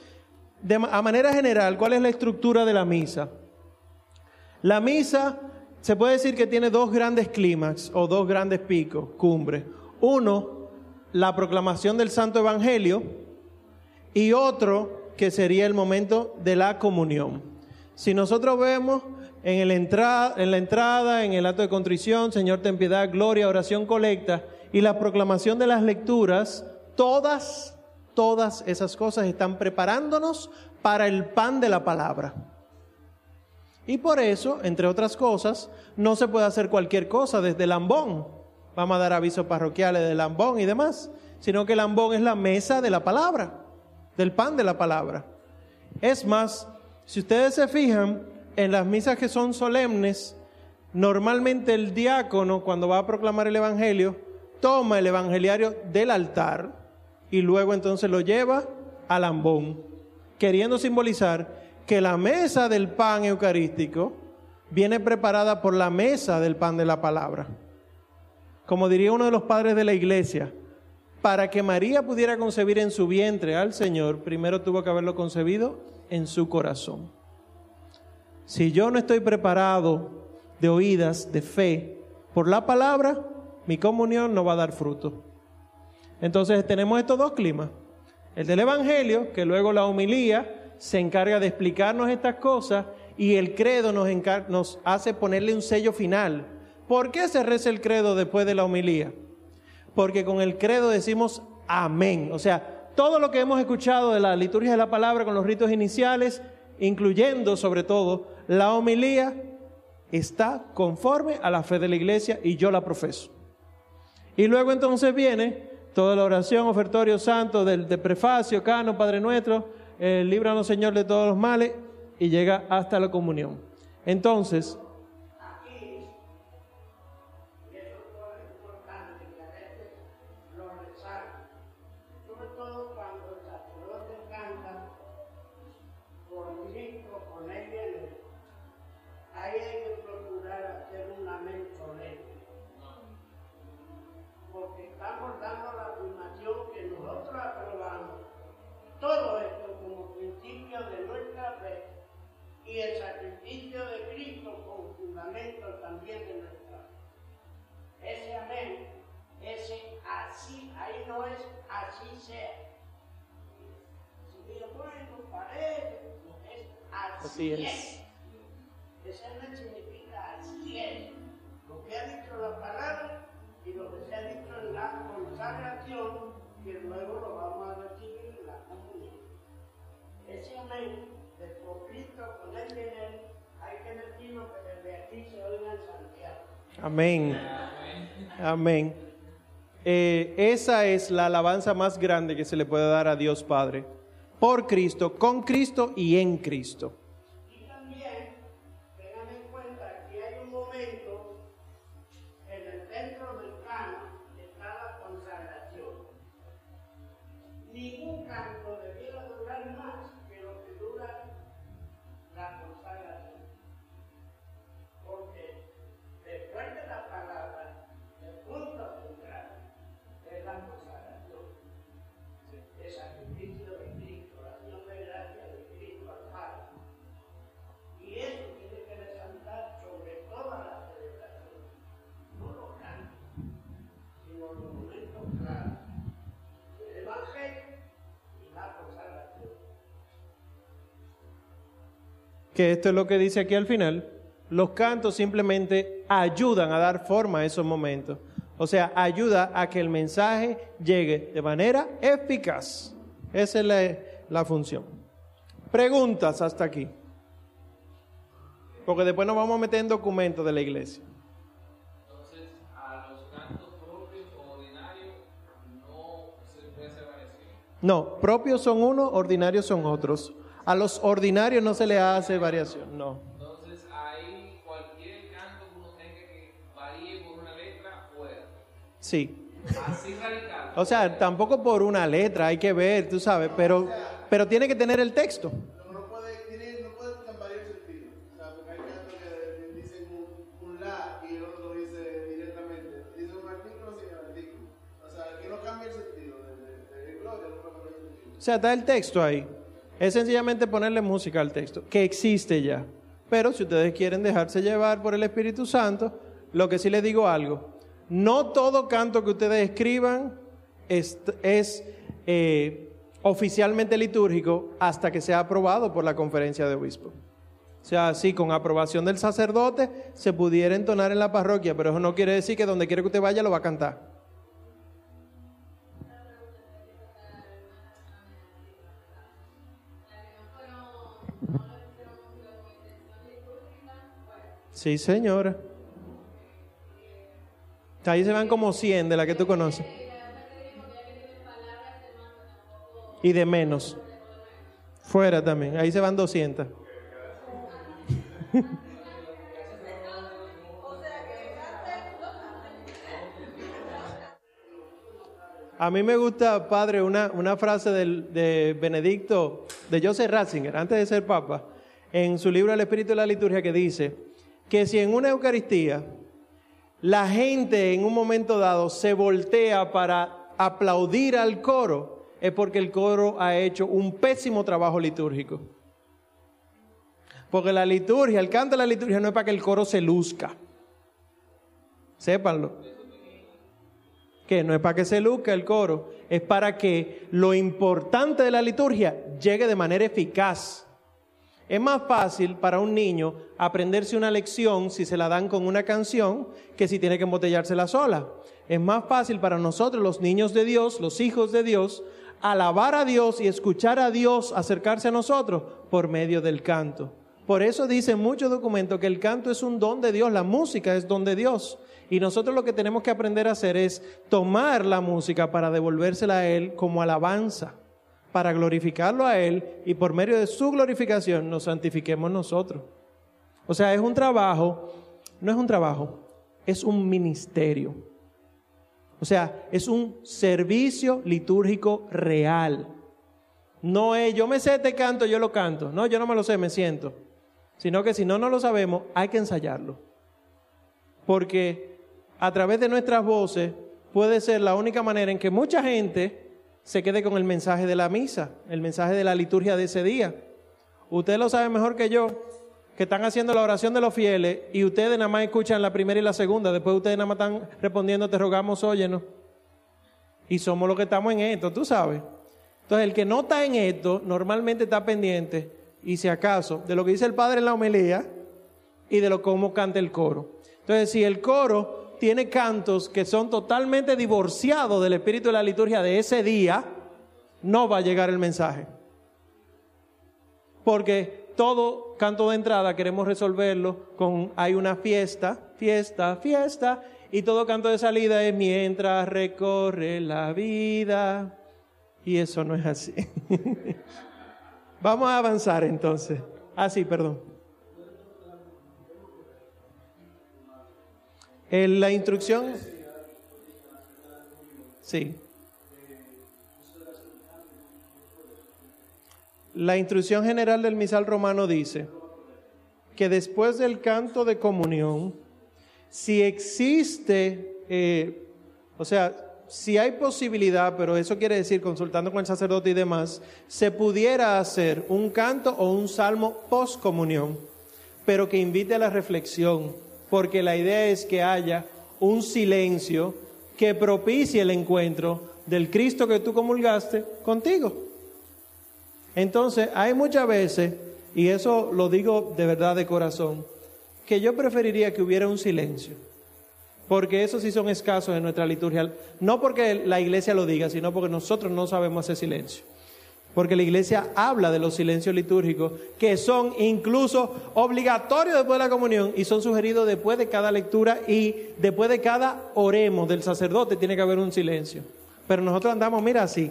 a manera general, ¿cuál es la estructura de la misa? La misa se puede decir que tiene dos grandes clímax o dos grandes picos, cumbres. Uno, la proclamación del Santo Evangelio y otro que sería el momento de la comunión. Si nosotros vemos en, el en la entrada, en el acto de contrición, Señor, ten piedad, gloria, oración, colecta y la proclamación de las lecturas, todas, todas esas cosas están preparándonos para el pan de la palabra. Y por eso, entre otras cosas, no se puede hacer cualquier cosa desde el ambón. Vamos a dar avisos parroquiales del ambón y demás, sino que el ambón es la mesa de la palabra, del pan de la palabra. Es más, si ustedes se fijan, en las misas que son solemnes, normalmente el diácono, cuando va a proclamar el Evangelio, toma el evangeliario del altar y luego entonces lo lleva al ambón, queriendo simbolizar que la mesa del pan eucarístico viene preparada por la mesa del pan de la palabra. Como diría uno de los padres de la iglesia, para que María pudiera concebir en su vientre al Señor, primero tuvo que haberlo concebido en su corazón. Si yo no estoy preparado de oídas, de fe, por la palabra, mi comunión no va a dar fruto. Entonces tenemos estos dos climas. El del Evangelio, que luego la homilía se encarga de explicarnos estas cosas y el credo nos, nos hace ponerle un sello final. ¿Por qué se reza el credo después de la homilía? Porque con el credo decimos amén. O sea, todo lo que hemos escuchado de la liturgia de la palabra con los ritos iniciales, incluyendo sobre todo la homilía está conforme a la fe de la iglesia y yo la profeso. Y luego entonces viene toda la oración, ofertorio santo del de prefacio, cano, Padre nuestro, eh, líbranos Señor de todos los males y llega hasta la comunión. Entonces, Amén. Amén. Eh, esa es la alabanza más grande que se le puede dar a Dios Padre. Por Cristo, con Cristo y en Cristo. Que esto es lo que dice aquí al final, los cantos simplemente ayudan a dar forma a esos momentos. O sea, ayuda a que el mensaje llegue de manera eficaz. Esa es la, la función. Preguntas hasta aquí. Porque después nos vamos a meter en documentos de la iglesia. Entonces, a los cantos propios o ordinarios no se puede hacer. No, propios son unos, ordinarios son otros. A los ordinarios no se le hace variación, no. Entonces, ahí cualquier canto que uno tenga que varíe por una letra, fuera. Sí. Así radical. O sea, tampoco por una letra, hay que ver, tú sabes, pero, pero tiene que tener el texto. No puede, tiene, no puede. O sea, porque hay cantos que dicen un, un la y el otro lo dice directamente. Dice un artículo sin el artículo. O sea, que no cambie el sentido de, de, de gloria, no cambia el sentido. O sea, está el texto ahí. Es sencillamente ponerle música al texto, que existe ya. Pero si ustedes quieren dejarse llevar por el Espíritu Santo, lo que sí les digo algo, no todo canto que ustedes escriban es, eh, oficialmente litúrgico hasta que sea aprobado por la conferencia de obispos. O sea, sí, con aprobación del sacerdote se pudiera entonar en la parroquia, pero eso no quiere decir que donde quiera que usted vaya lo va a cantar. Sí, señora. Ahí se van como 100 de la que tú conoces. Y de menos. Fuera también. Ahí se van 200. *laughs* A mí me gusta, padre, una, una frase del, de Benedicto, de Joseph Ratzinger, antes de ser papa, en su libro El Espíritu de la Liturgia, que dice que si en una Eucaristía la gente en un momento dado se voltea para aplaudir al coro, es porque el coro ha hecho un pésimo trabajo litúrgico. Porque la liturgia, el canto de la liturgia no es para que el coro se luzca. Sépanlo que no es para que se luzca el coro, es para que lo importante de la liturgia llegue de manera eficaz. Es más fácil para un niño aprenderse una lección si se la dan con una canción que si tiene que embotellársela sola. Es más fácil para nosotros, los niños de Dios, los hijos de Dios, alabar a Dios y escuchar a Dios acercarse a nosotros por medio del canto. Por eso dicen muchos documentos que el canto es un don de Dios, la música es don de Dios. Y nosotros lo que tenemos que aprender a hacer es tomar la música para devolvérsela a Él como alabanza, para glorificarlo a Él y por medio de su glorificación nos santifiquemos nosotros. O sea, es un trabajo, no es un trabajo, es un ministerio. O sea, es un servicio litúrgico real. No es, yo me sé este canto, yo lo canto. No, yo no me lo sé, me siento. Sino que si no, no lo sabemos, hay que ensayarlo. Porque a través de nuestras voces puede ser la única manera en que mucha gente se quede con el mensaje de la misa, el mensaje de la liturgia de ese día. Usted lo sabe mejor que yo, que están haciendo la oración de los fieles y ustedes nada más escuchan la primera y la segunda, después ustedes nada más están respondiendo, te rogamos, óyenos. Y somos los que estamos en esto, tú sabes. Entonces, el que no está en esto, normalmente está pendiente, y si acaso, de lo que dice el Padre en la homilía y de lo cómo canta el coro. Entonces, si el coro tiene cantos que son totalmente divorciados del espíritu de la liturgia de ese día, no va a llegar el mensaje. Porque todo canto de entrada queremos resolverlo con hay una fiesta, fiesta, fiesta, y todo canto de salida es mientras recorre la vida. Y eso no es así. *laughs* Vamos a avanzar entonces. Ah, sí, perdón. En la instrucción. Sí. La instrucción general del misal romano dice que después del canto de comunión, si existe, eh, o sea, si hay posibilidad, pero eso quiere decir consultando con el sacerdote y demás, se pudiera hacer un canto o un salmo post comunión, pero que invite a la reflexión, porque la idea es que haya un silencio que propicie el encuentro del Cristo que tú comulgaste contigo. Entonces, hay muchas veces, y eso lo digo de verdad de corazón, que yo preferiría que hubiera un silencio. Porque esos sí son escasos en nuestra liturgia. No porque la iglesia lo diga, sino porque nosotros no sabemos hacer silencio. Porque la iglesia habla de los silencios litúrgicos que son incluso obligatorios después de la comunión y son sugeridos después de cada lectura y después de cada oremos del sacerdote tiene que haber un silencio. Pero nosotros andamos, mira así,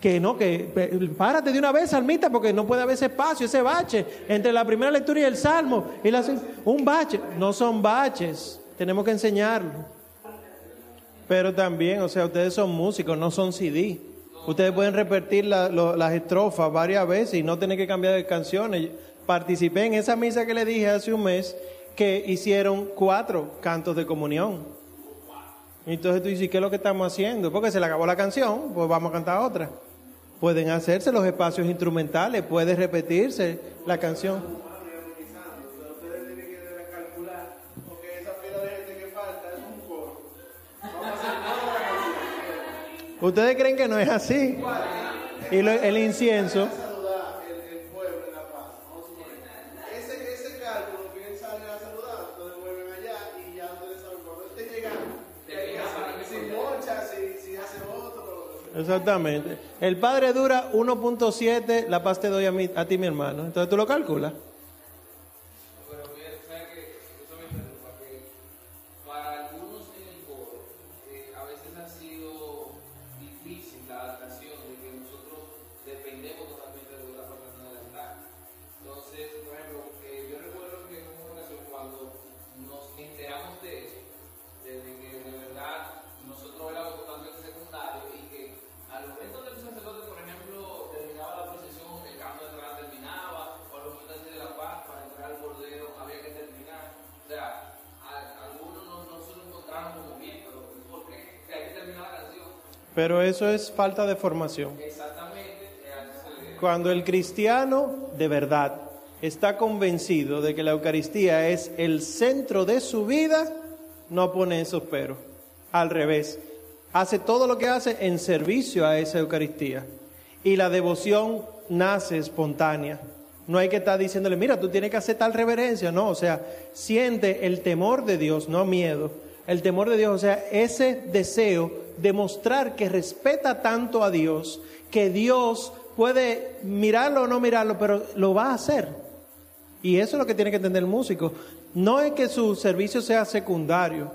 que no, que párate de una vez, salmita, porque no puede haber ese espacio, ese bache entre la primera lectura y el salmo. Y la, un bache, no son baches, tenemos que enseñarlo. Pero también, o sea, ustedes son músicos, no son CD. Ustedes pueden repetir las estrofas varias veces y no tener que cambiar de canciones. Participé en esa misa que le dije hace un mes que hicieron cuatro cantos de comunión. Entonces tú dices, ¿qué es lo que estamos haciendo? Porque se le acabó la canción, pues vamos a cantar otra. Pueden hacerse los espacios instrumentales, puede repetirse la canción. ¿Ustedes creen que no es así? Y lo- el incienso. saludar el, el pueblo en La Paz. Vamos a suponer. Ese, ese cálculo que él sale a saludar, entonces vuelven allá y ya ustedes saben cuando esté llegando. Si mocha, si, si hace otro. Exactamente. El padre dura 1.7, la paz te doy a, mí, a ti, mi hermano. Entonces tú lo calculas. Pero eso es falta de formación. Cuando el cristiano de verdad está convencido de que la Eucaristía es el centro de su vida, no pone esos peros. Al revés, hace todo lo que hace en servicio a esa Eucaristía. Y la devoción nace espontánea. No hay que estar diciéndole, mira, tú tienes que hacer tal reverencia. No, o sea, siente el temor de Dios, no miedo. El temor de Dios, o sea, ese deseo de mostrar que respeta tanto a Dios, que Dios puede mirarlo o no mirarlo, pero lo va a hacer. Y eso es lo que tiene que entender el músico. No es que su servicio sea secundario,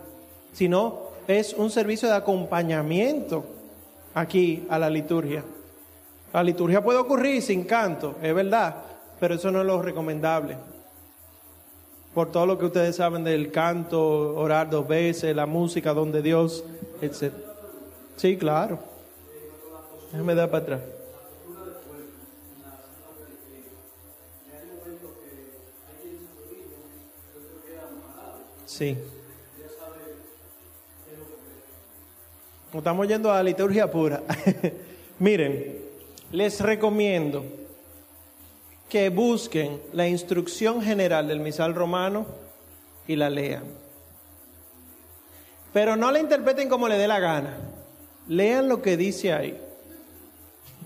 sino es un servicio de acompañamiento aquí a la liturgia. La liturgia puede ocurrir sin canto, es verdad, pero eso no es lo recomendable. Por todo lo que ustedes saben del canto, orar dos veces, la música donde Dios, etc. Sí, claro. Déjame dar para atrás. Sí. Estamos yendo a la liturgia pura. *laughs* Miren, les recomiendo que busquen la instrucción general del misal romano y la lean. Pero no la interpreten como le dé la gana. Lean lo que dice ahí.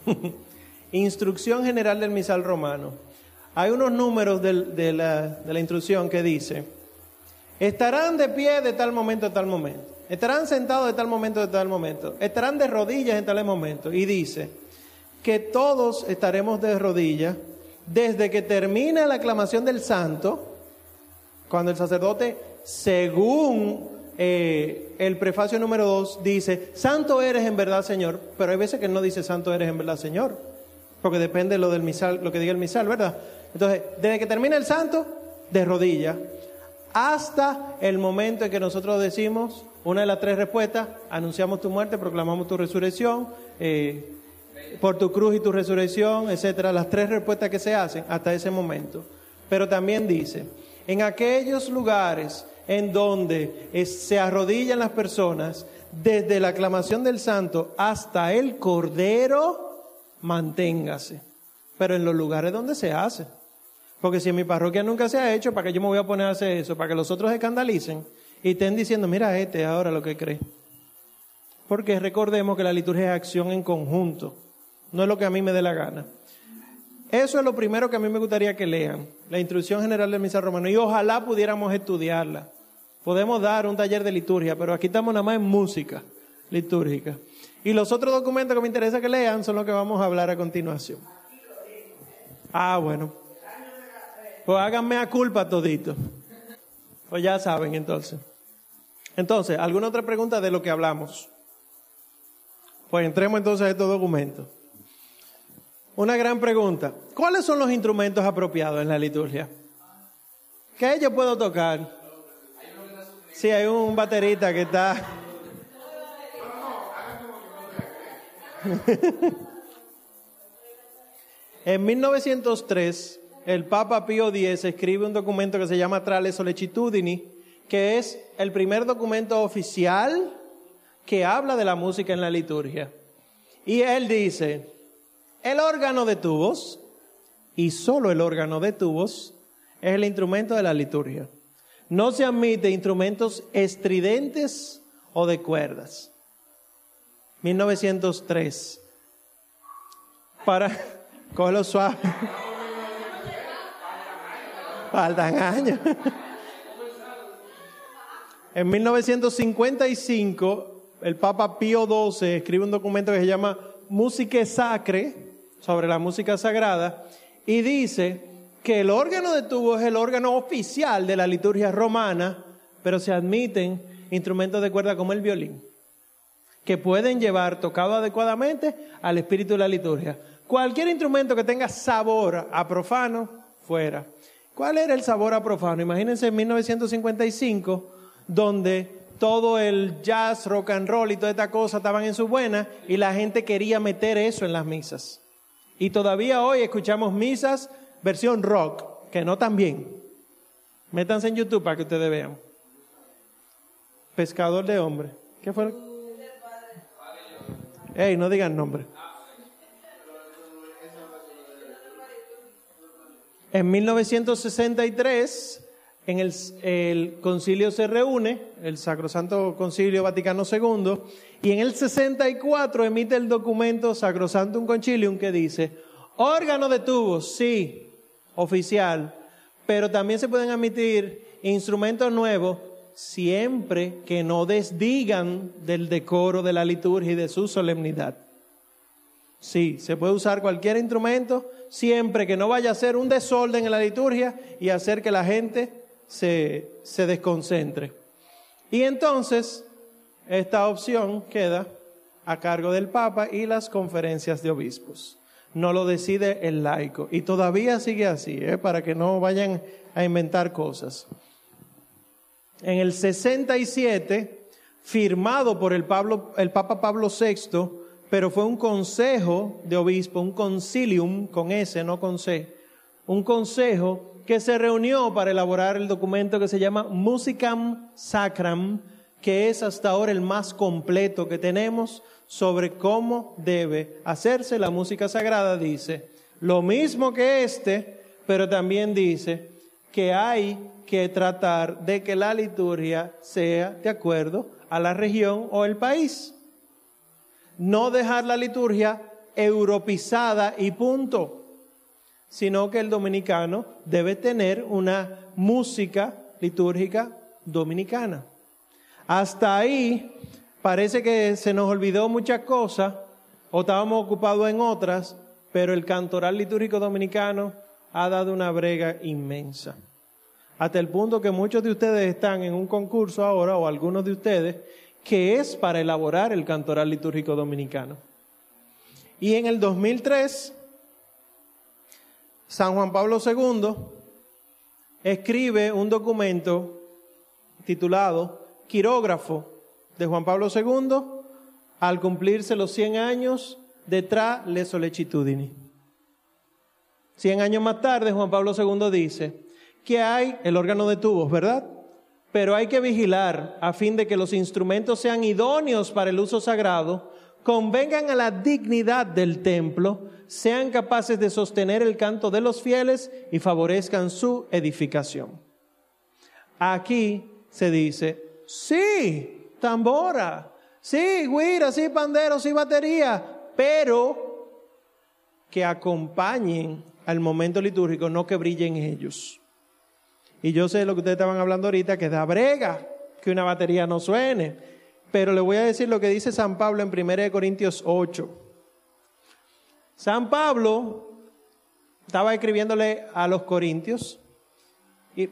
*laughs* instrucción general del misal romano. Hay unos números de, la, la instrucción que dice, estarán de pie de tal momento a tal momento, estarán sentados de tal momento a tal momento, estarán de rodillas en tal momento. Y dice que todos estaremos de rodillas desde que termine la aclamación del santo, cuando el sacerdote, según eh, el prefacio número 2, dice, santo eres en verdad, Señor, pero hay veces que no dice santo eres en verdad, Señor, porque depende lo del misal, lo que diga el misal, ¿verdad? Entonces, desde que termina el santo, de rodillas, hasta el momento en que nosotros decimos una de las tres respuestas, anunciamos tu muerte, proclamamos tu resurrección, eh, por tu cruz y tu resurrección, etcétera, las tres respuestas que se hacen hasta ese momento. Pero también dice, en aquellos lugares en donde se arrodillan las personas, desde la aclamación del santo hasta el cordero, manténgase. Pero en los lugares donde se hace. Porque si en mi parroquia nunca se ha hecho, ¿para qué yo me voy a poner a hacer eso? Para que los otros escandalicen y estén diciendo, mira este ahora lo que cree. Porque recordemos que la liturgia es acción en conjunto, no es lo que a mí me dé la gana. Eso es lo primero que a mí me gustaría que lean, la instrucción general del misal romano, y ojalá pudiéramos estudiarla. Podemos dar un taller de liturgia, pero aquí estamos nada más en música litúrgica. Y los otros documentos que me interesa que lean son los que vamos a hablar a continuación. Ah, bueno. Pues háganme a culpa todito. Pues ya saben entonces. Entonces, ¿alguna otra pregunta de lo que hablamos? Pues entremos entonces a estos documentos. Una gran pregunta. ¿Cuáles son los instrumentos apropiados en la liturgia? ¿Qué yo puedo tocar? Sí, hay un baterista que está... *laughs* en 1903, el Papa Pío X escribe un documento que se llama Trale Solecitudini, que es el primer documento oficial que habla de la música en la liturgia. Y él dice, el órgano de tubos, y solo el órgano de tubos, es el instrumento de la liturgia. No se admite instrumentos estridentes o de cuerdas. 1903. Para, *laughs* cógelo suave. Faltan años. En 1955, el Papa Pío XII escribe un documento que se llama Música Sacre, sobre la música sagrada, y dice que el órgano de tubo es el órgano oficial de la liturgia romana, pero se admiten instrumentos de cuerda como el violín, que pueden llevar tocado adecuadamente al espíritu de la liturgia. Cualquier instrumento que tenga sabor a profano, fuera. ¿Cuál era el sabor a profano? Imagínense en 1955, donde todo el jazz, rock and roll y toda esta cosa estaban en su buena y la gente quería meter eso en las misas. Y todavía hoy escuchamos misas versión rock, que no tan bien. Métanse en YouTube para que ustedes vean. Pescador de hombre. ¿Qué fue? Ey, no digan nombre. En 1963, en el, el, concilio se reúne, el Sacrosanto Concilio Vaticano II, y en el 64 emite el documento Sacrosantum Concilium que dice, órgano de tubos, sí, oficial, pero también se pueden emitir instrumentos nuevos siempre que no desdigan del decoro de la liturgia y de su solemnidad. Sí, se puede usar cualquier instrumento siempre que no vaya a ser un desorden en la liturgia y hacer que la gente se, se desconcentre. Y entonces, esta opción queda a cargo del Papa y las conferencias de obispos. No lo decide el laico. Y todavía sigue así, ¿eh? para que no vayan a inventar cosas. En el 67, firmado por el, Pablo, el Papa Pablo VI, pero fue un consejo de obispo, un concilium con S, no con C, un consejo que se reunió para elaborar el documento que se llama Musicam Sacram, que es hasta ahora el más completo que tenemos sobre cómo debe hacerse la música sagrada, dice, lo mismo que este, pero también dice que hay que tratar de que la liturgia sea de acuerdo a la región o el país. No dejar la liturgia europizada y punto, sino que el dominicano debe tener una música litúrgica dominicana. Hasta ahí parece que se nos olvidó muchas cosas o estábamos ocupados en otras, pero el cantoral litúrgico dominicano ha dado una brega inmensa. Hasta el punto que muchos de ustedes están en un concurso ahora, o algunos de ustedes, que es para elaborar el cantoral litúrgico dominicano. Y en el 2003, San Juan Pablo II escribe un documento titulado Quirógrafo de Juan Pablo II al cumplirse los 100 años de Tra le Solecitudini. 100 años más tarde, Juan Pablo II dice que hay el órgano de tubos, ¿verdad? Pero hay que vigilar a fin de que los instrumentos sean idóneos para el uso sagrado, convengan a la dignidad del templo, sean capaces de sostener el canto de los fieles y favorezcan su edificación. Aquí se dice, sí, tambora, sí, guira, sí, pandero, sí, batería, pero que acompañen al momento litúrgico, no que brillen ellos. Y yo sé lo que ustedes estaban hablando ahorita, que da brega que una batería no suene. Pero le voy a decir lo que dice San Pablo en 1 Corintios 8. San Pablo estaba escribiéndole a los corintios,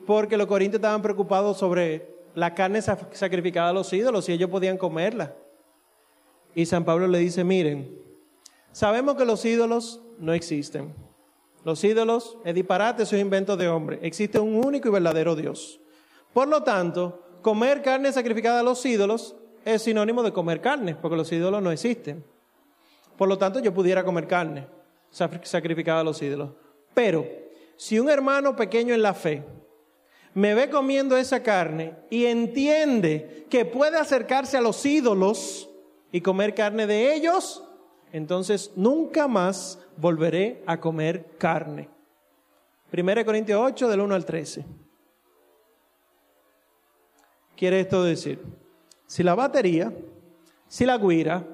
porque los corintios estaban preocupados sobre la carne sacrificada a los ídolos y ellos podían comerla. Y San Pablo le dice, miren, sabemos que los ídolos no existen. Los ídolos es disparate, es un invento de hombre. Existe un único y verdadero Dios. Por lo tanto, comer carne sacrificada a los ídolos es sinónimo de comer carne, porque los ídolos no existen. Por lo tanto, yo pudiera comer carne sacrificada a los ídolos. Pero, si un hermano pequeño en la fe me ve comiendo esa carne y entiende que puede acercarse a los ídolos y comer carne de ellos, entonces nunca más volveré a comer carne. 1 Corintios 8, del 1 al 13. Quiere esto decir, si la batería, si la guira,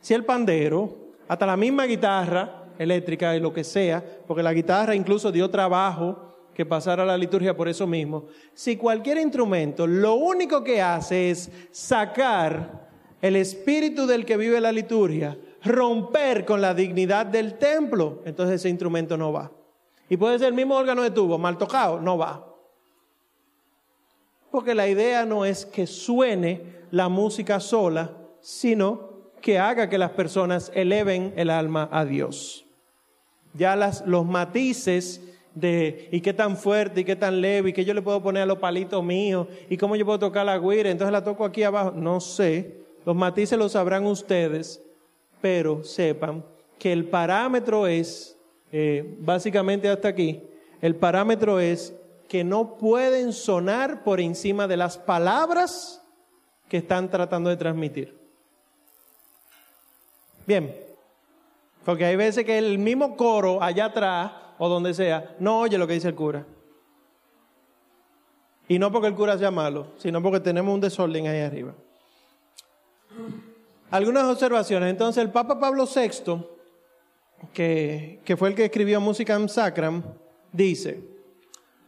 si el pandero, hasta la misma guitarra eléctrica y lo que sea, porque la guitarra incluso dio trabajo que pasara la liturgia por eso mismo, si cualquier instrumento lo único que hace es sacar el espíritu del que vive la liturgia, romper con la dignidad del templo, entonces ese instrumento no va. Y puede ser el mismo órgano de tubo, mal tocado, no va. Porque la idea no es que suene la música sola, sino que haga que las personas eleven el alma a Dios. Ya las, los matices de y qué tan fuerte y qué tan leve y qué yo le puedo poner a los palitos míos y cómo yo puedo tocar la guira, entonces la toco aquí abajo, no sé, los matices los sabrán ustedes, pero sepan que el parámetro es, eh, básicamente hasta aquí, el parámetro es que no pueden sonar por encima de las palabras que están tratando de transmitir. Bien, porque hay veces que el mismo coro allá atrás o donde sea no oye lo que dice el cura. Y no porque el cura sea malo, sino porque tenemos un desorden ahí arriba. Algunas observaciones. Entonces el Papa Pablo VI, que, que fue el que escribió Musicam Sacram, dice,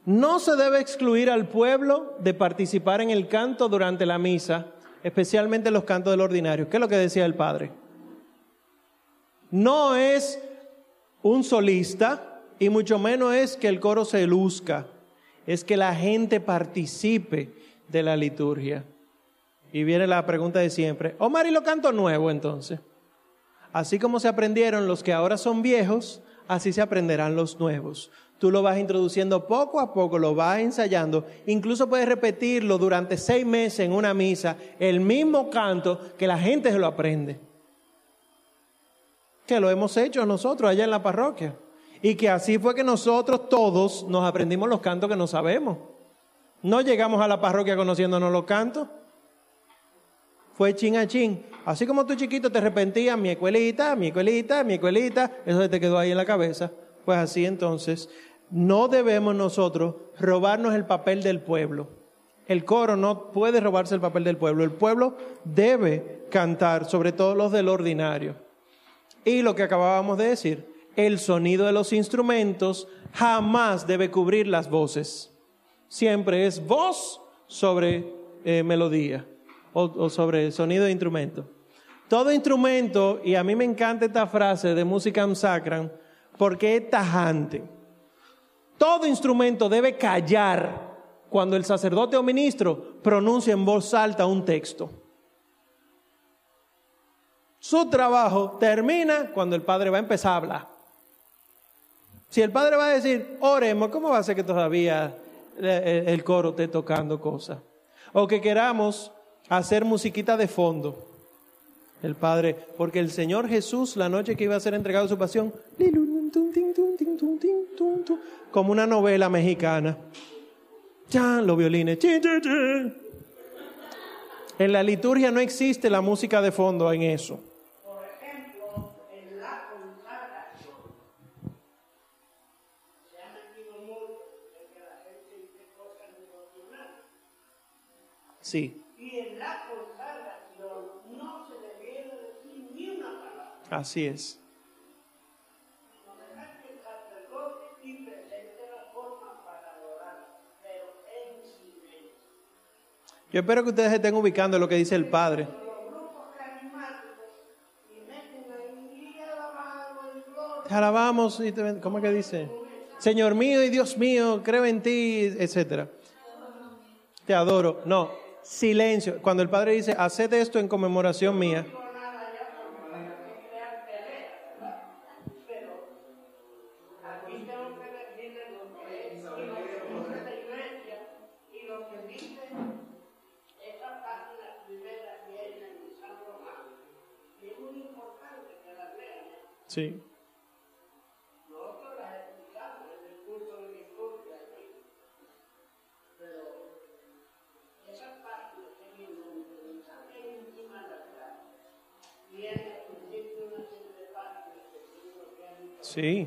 no se debe excluir al pueblo de participar en el canto durante la misa, especialmente los cantos del ordinario. ¿Qué es lo que decía el Padre? No es un solista y mucho menos es que el coro se luzca, es que la gente participe de la liturgia. Y viene la pregunta de siempre, Omar, ¿y lo canto nuevo entonces? Así como se aprendieron los que ahora son viejos, así se aprenderán los nuevos. Tú lo vas introduciendo poco a poco, lo vas ensayando. Incluso puedes repetirlo durante seis meses en una misa, el mismo canto, que la gente se lo aprende. Que lo hemos hecho nosotros allá en la parroquia. Y que así fue que nosotros todos nos aprendimos los cantos que no sabemos. No llegamos a la parroquia conociéndonos los cantos fue chin a chin. Así como tú chiquito te arrepentías, mi escuelita, mi escuelita, mi escuelita, eso te quedó ahí en la cabeza. Pues así entonces, no debemos nosotros robarnos el papel del pueblo. El coro no puede robarse el papel del pueblo. El pueblo debe cantar, sobre todo los del ordinario. Y lo que acabábamos de decir, el sonido de los instrumentos jamás debe cubrir las voces. Siempre es voz sobre eh, melodía o, sobre sonido de instrumento. Todo instrumento, y a mí me encanta esta frase de Musicam Sacram, porque es tajante. Todo instrumento debe callar cuando el sacerdote o ministro pronuncia en voz alta un texto. Su trabajo termina cuando el padre va a empezar a hablar. Si el padre va a decir, oremos, ¿cómo va a ser que todavía el coro esté tocando cosas? O que queramos hacer musiquita de fondo. El Padre, porque el Señor Jesús, la noche que iba a ser entregado su pasión, como una novela mexicana. Los violines. En la liturgia no existe la música de fondo en eso. Sí. Y en la consagración no se debiera decir ni una palabra. Así es. Yo espero que ustedes estén ubicando lo que dice el Padre. Te alabamos y te ¿Cómo es que dice? Señor mío y Dios mío, creo en ti, etcétera. Te adoro. No, silencio. Cuando el Padre dice, haced esto en conmemoración mía. Aquí Sí.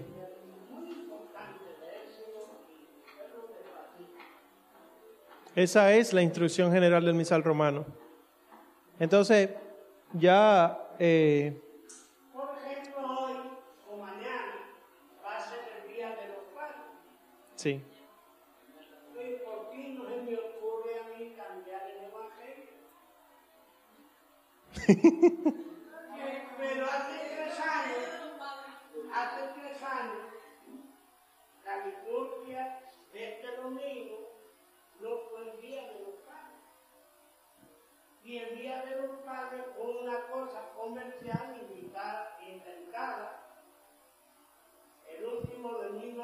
Esa es la instrucción general del misal romano. Entonces, ya eh, Por ejemplo, hoy o mañana va a ser el día de los padres. sí. ¿Y por qué no se me ocurre a mí cambiar el evangelio? *laughs*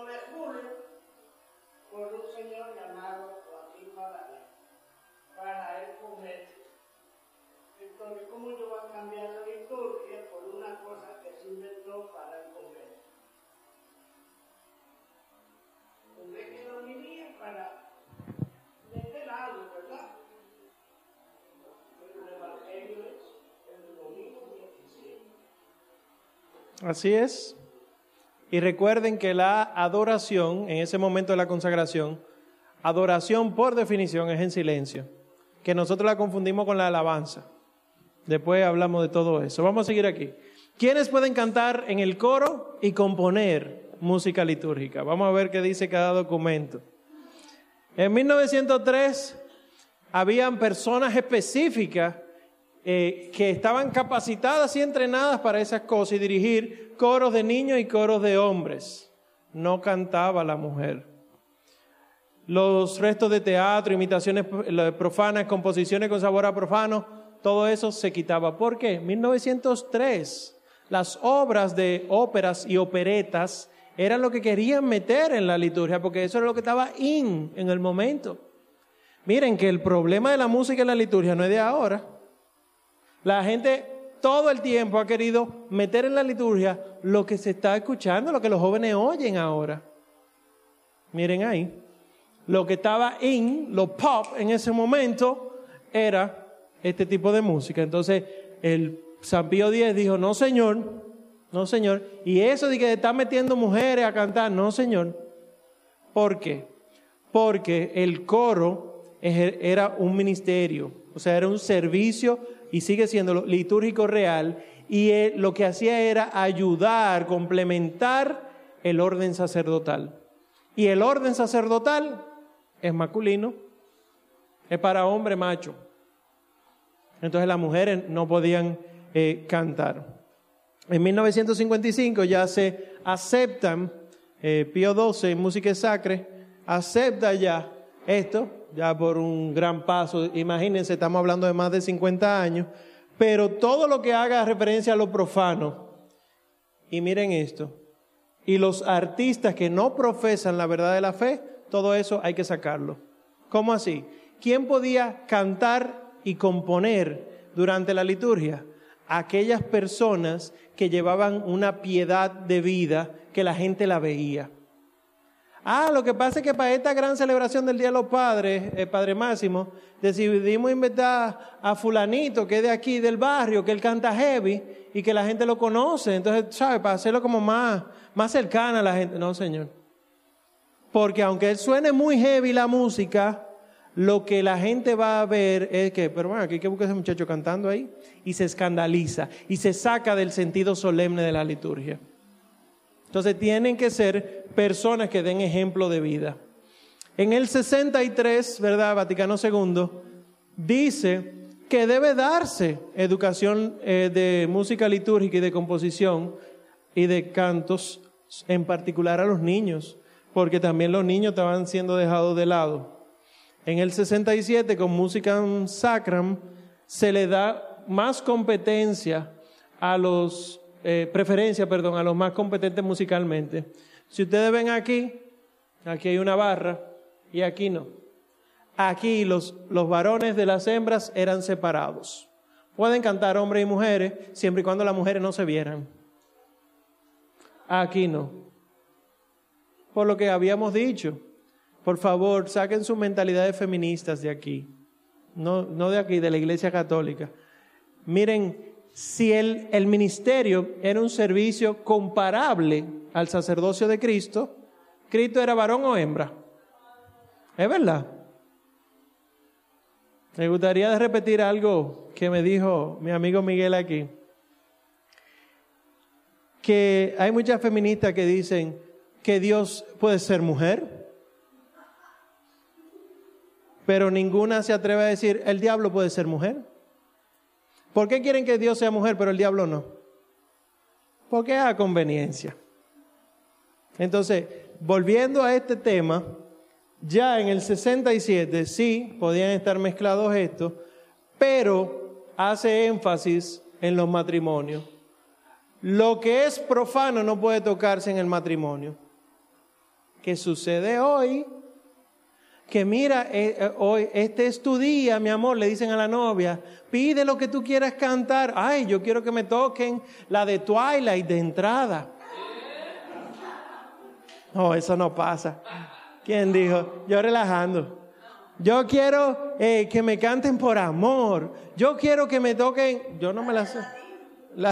de julio por un señor llamado Joaquín Badalé para el comercio. Entonces, ¿cómo yo voy a cambiar la liturgia por una cosa que se inventó para el comercio? Tendré que dormir para de este lado, ¿verdad? Pero el Evangelio es el domingo 17. Así es. Y recuerden que la adoración, en ese momento de la consagración, adoración por definición es en silencio, que nosotros la confundimos con la alabanza. Después hablamos de todo eso. Vamos a seguir aquí. ¿Quiénes pueden cantar en el coro y componer música litúrgica? Vamos a ver qué dice cada documento. En 1903 habían personas específicas eh, que estaban capacitadas y entrenadas para esas cosas y dirigir coros de niños y coros de hombres. No cantaba la mujer. Los restos de teatro, imitaciones eh, profanas, composiciones con sabor a profano, todo eso se quitaba. ¿Por qué? 1903. Las obras de óperas y operetas eran lo que querían meter en la liturgia, porque eso era lo que estaba in en el momento. Miren que el problema de la música en la liturgia no es de ahora. La gente todo el tiempo ha querido meter en la liturgia lo que se está escuchando, lo que los jóvenes oyen ahora. Miren ahí. Lo que estaba in, lo pop en ese momento, era este tipo de música. Entonces, el San Pío X dijo, no señor, no señor. Y eso de que está metiendo mujeres a cantar, no señor. ¿Por qué? Porque el coro era un ministerio, o sea, era un servicio y sigue siendo litúrgico real. Y él lo que hacía era ayudar, complementar el orden sacerdotal. Y el orden sacerdotal es masculino, es para hombre macho. Entonces las mujeres no podían eh, cantar. En 1955 ya se aceptan, eh, Pío XII, música sacra, acepta ya esto, ya por un gran paso. Imagínense, estamos hablando de más de 50 años, pero todo lo que haga referencia a lo profano, y miren esto, y los artistas que no profesan la verdad de la fe, todo eso hay que sacarlo. ¿Cómo así? ¿Quién podía cantar y componer durante la liturgia? Aquellas personas que llevaban una piedad de vida que la gente la veía. Ah, lo que pasa es que para esta gran celebración del Día de los Padres, eh, Padre Máximo, decidimos invitar a fulanito que es de aquí, del barrio, que él canta heavy y que la gente lo conoce. Entonces, ¿sabes? Para hacerlo como más, más cercana a la gente. No, señor. Porque aunque suene muy heavy la música, lo que la gente va a ver es que, pero bueno, aquí hay que buscar ese muchacho cantando ahí y se escandaliza y se saca del sentido solemne de la liturgia. Entonces tienen que ser personas que den ejemplo de vida. En el 63, ¿verdad? Vaticano II, dice que debe darse educación eh, de música litúrgica y de composición y de cantos, en particular a los niños, porque también los niños estaban siendo dejados de lado. En el 67, con música sacram, se le da más competencia a los, eh, preferencia, perdón, a los más competentes musicalmente. Si ustedes ven aquí, aquí hay una barra y aquí no. Aquí los, los varones de las hembras eran separados. Pueden cantar hombres y mujeres siempre y cuando las mujeres no se vieran. Aquí no. Por lo que habíamos dicho, por favor, saquen sus mentalidades feministas de aquí. No, no de aquí, de la Iglesia Católica. Miren, si el, el ministerio era un servicio comparable al sacerdocio de Cristo, Cristo era varón o hembra. ¿Es verdad? Me gustaría repetir algo que me dijo mi amigo Miguel aquí. Que hay muchas feministas que dicen que Dios puede ser mujer, pero ninguna se atreve a decir el diablo puede ser mujer. ¿Por qué quieren que Dios sea mujer pero el diablo no? Porque es a conveniencia. Entonces, volviendo a este tema, ya en el 67 sí podían estar mezclados estos, pero hace énfasis en los matrimonios. Lo que es profano no puede tocarse en el matrimonio. ¿Qué sucede hoy? Que mira, eh, eh, hoy este es tu día, mi amor, le dicen a la novia, pide lo que tú quieras cantar. Ay, yo quiero que me toquen la de Twilight de entrada. No, eso no pasa. ¿Quién dijo? Yo relajando. Yo quiero eh, que me canten por amor. Yo quiero que me toquen. Yo no me la sé. La,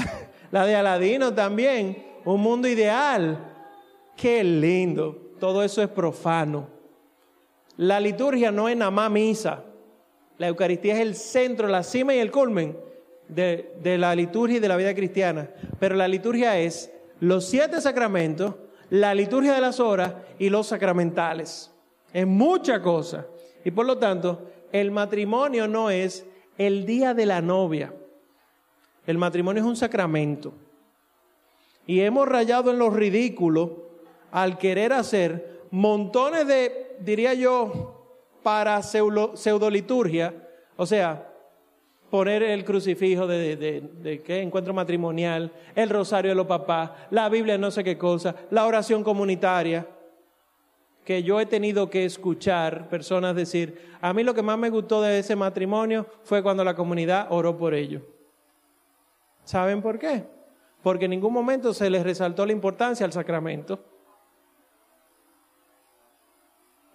la de Aladino también. Un mundo ideal. Qué lindo. Todo eso es profano. La liturgia no es nada más misa. La Eucaristía es el centro, la cima y el culmen de, de la liturgia y de la vida cristiana. Pero la liturgia es los siete sacramentos la liturgia de las horas y los sacramentales. Es mucha cosa. Y por lo tanto, el matrimonio no es el día de la novia. El matrimonio es un sacramento. Y hemos rayado en lo ridículo al querer hacer montones de, diría yo, para pseudoliturgia. O sea, poner el crucifijo de, de, ¿qué? encuentro matrimonial, el rosario de los papás, la Biblia no sé qué cosa, la oración comunitaria, que yo he tenido que escuchar personas decir, a mí lo que más me gustó de ese matrimonio fue cuando la comunidad oró por ellos. ¿Saben por qué? Porque en ningún momento se les resaltó la importancia al sacramento.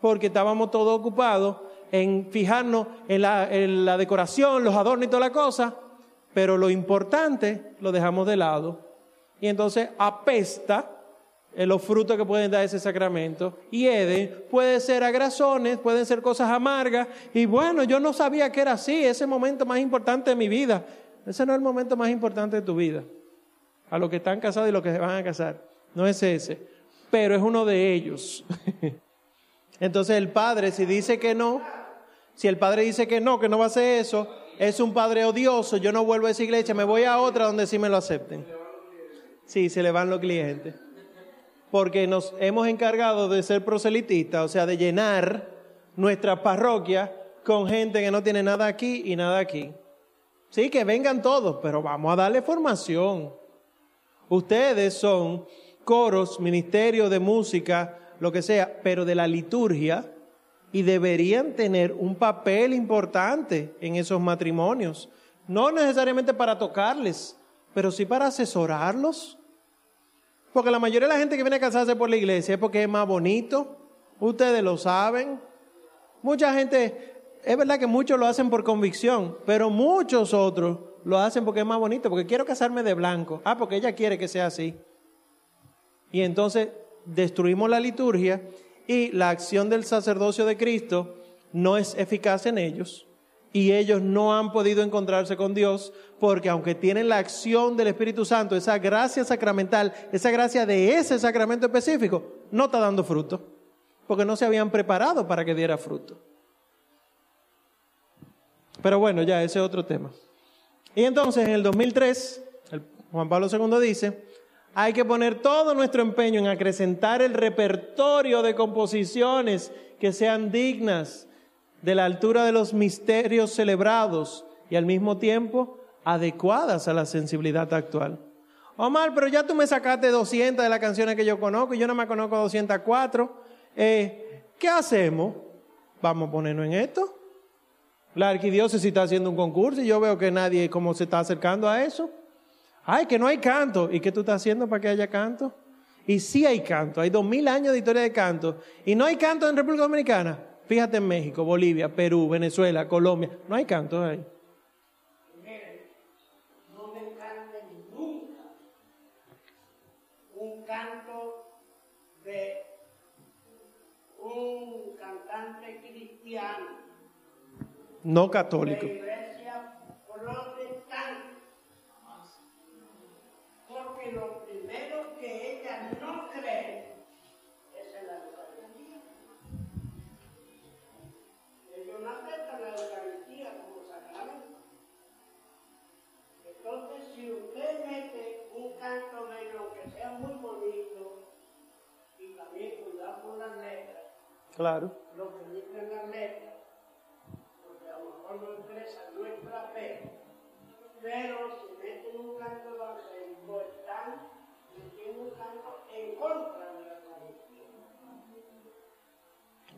Porque estábamos todos ocupados en fijarnos en la, decoración, los adornos y toda la cosa, pero lo importante lo dejamos de lado. Y entonces apesta en los frutos que pueden dar ese sacramento. Y Eden puede ser agrazones, pueden ser cosas amargas. Y bueno, yo no sabía que era así, ese momento más importante de mi vida. Ese no es el momento más importante de tu vida. A los que están casados y los que se van a casar. No es ese. Pero es uno de ellos. *laughs* Entonces el padre, si dice que no, si el padre dice que no, que no va a hacer eso, es un padre odioso, yo no vuelvo a esa iglesia, me voy a otra donde sí me lo acepten. Sí, se le van los clientes. Porque nos hemos encargado de ser proselitistas, o sea, de llenar nuestra parroquia con gente que no tiene nada aquí y nada aquí. Sí, que vengan todos, pero vamos a darle formación. Ustedes son coros, ministerios de música, lo que sea, pero de la liturgia y deberían tener un papel importante en esos matrimonios. No necesariamente para tocarles, pero sí para asesorarlos. Porque la mayoría de la gente que viene a casarse por la iglesia es porque es más bonito. Ustedes lo saben. Mucha gente, es verdad que muchos lo hacen por convicción, pero muchos otros lo hacen porque es más bonito, porque quiero casarme de blanco. Ah, porque ella quiere que sea así. Y entonces destruimos la liturgia y la acción del sacerdocio de Cristo no es eficaz en ellos y ellos no han podido encontrarse con Dios porque aunque tienen la acción del Espíritu Santo, esa gracia sacramental, esa gracia de ese sacramento específico, no está dando fruto porque no se habían preparado para que diera fruto. Pero bueno, ya ese es otro tema. Y entonces en el 2003, el Juan Pablo II dice, hay que poner todo nuestro empeño en acrecentar el repertorio de composiciones que sean dignas de la altura de los misterios celebrados y al mismo tiempo adecuadas a la sensibilidad actual. Omar, pero ya tú me sacaste 200 de las canciones que yo conozco y yo no me conozco 204. Eh, ¿Qué hacemos? Vamos a ponernos en esto. La arquidiócesis está haciendo un concurso y yo veo que nadie como se está acercando a eso. Ay, que no hay canto. ¿Y qué tú estás haciendo para que haya canto? Y sí hay canto. Hay dos mil años de historia de canto. Y no hay canto en República Dominicana. Fíjate en México, Bolivia, Perú, Venezuela, Colombia. No hay canto ahí. No me canten nunca un canto de un cantante cristiano No católico. Claro. lo que dicen las letras, porque a lo mejor no expresa nuestra fe, pero si meten un canto evangélico, están metiendo un canto en contra de la Eucaristía.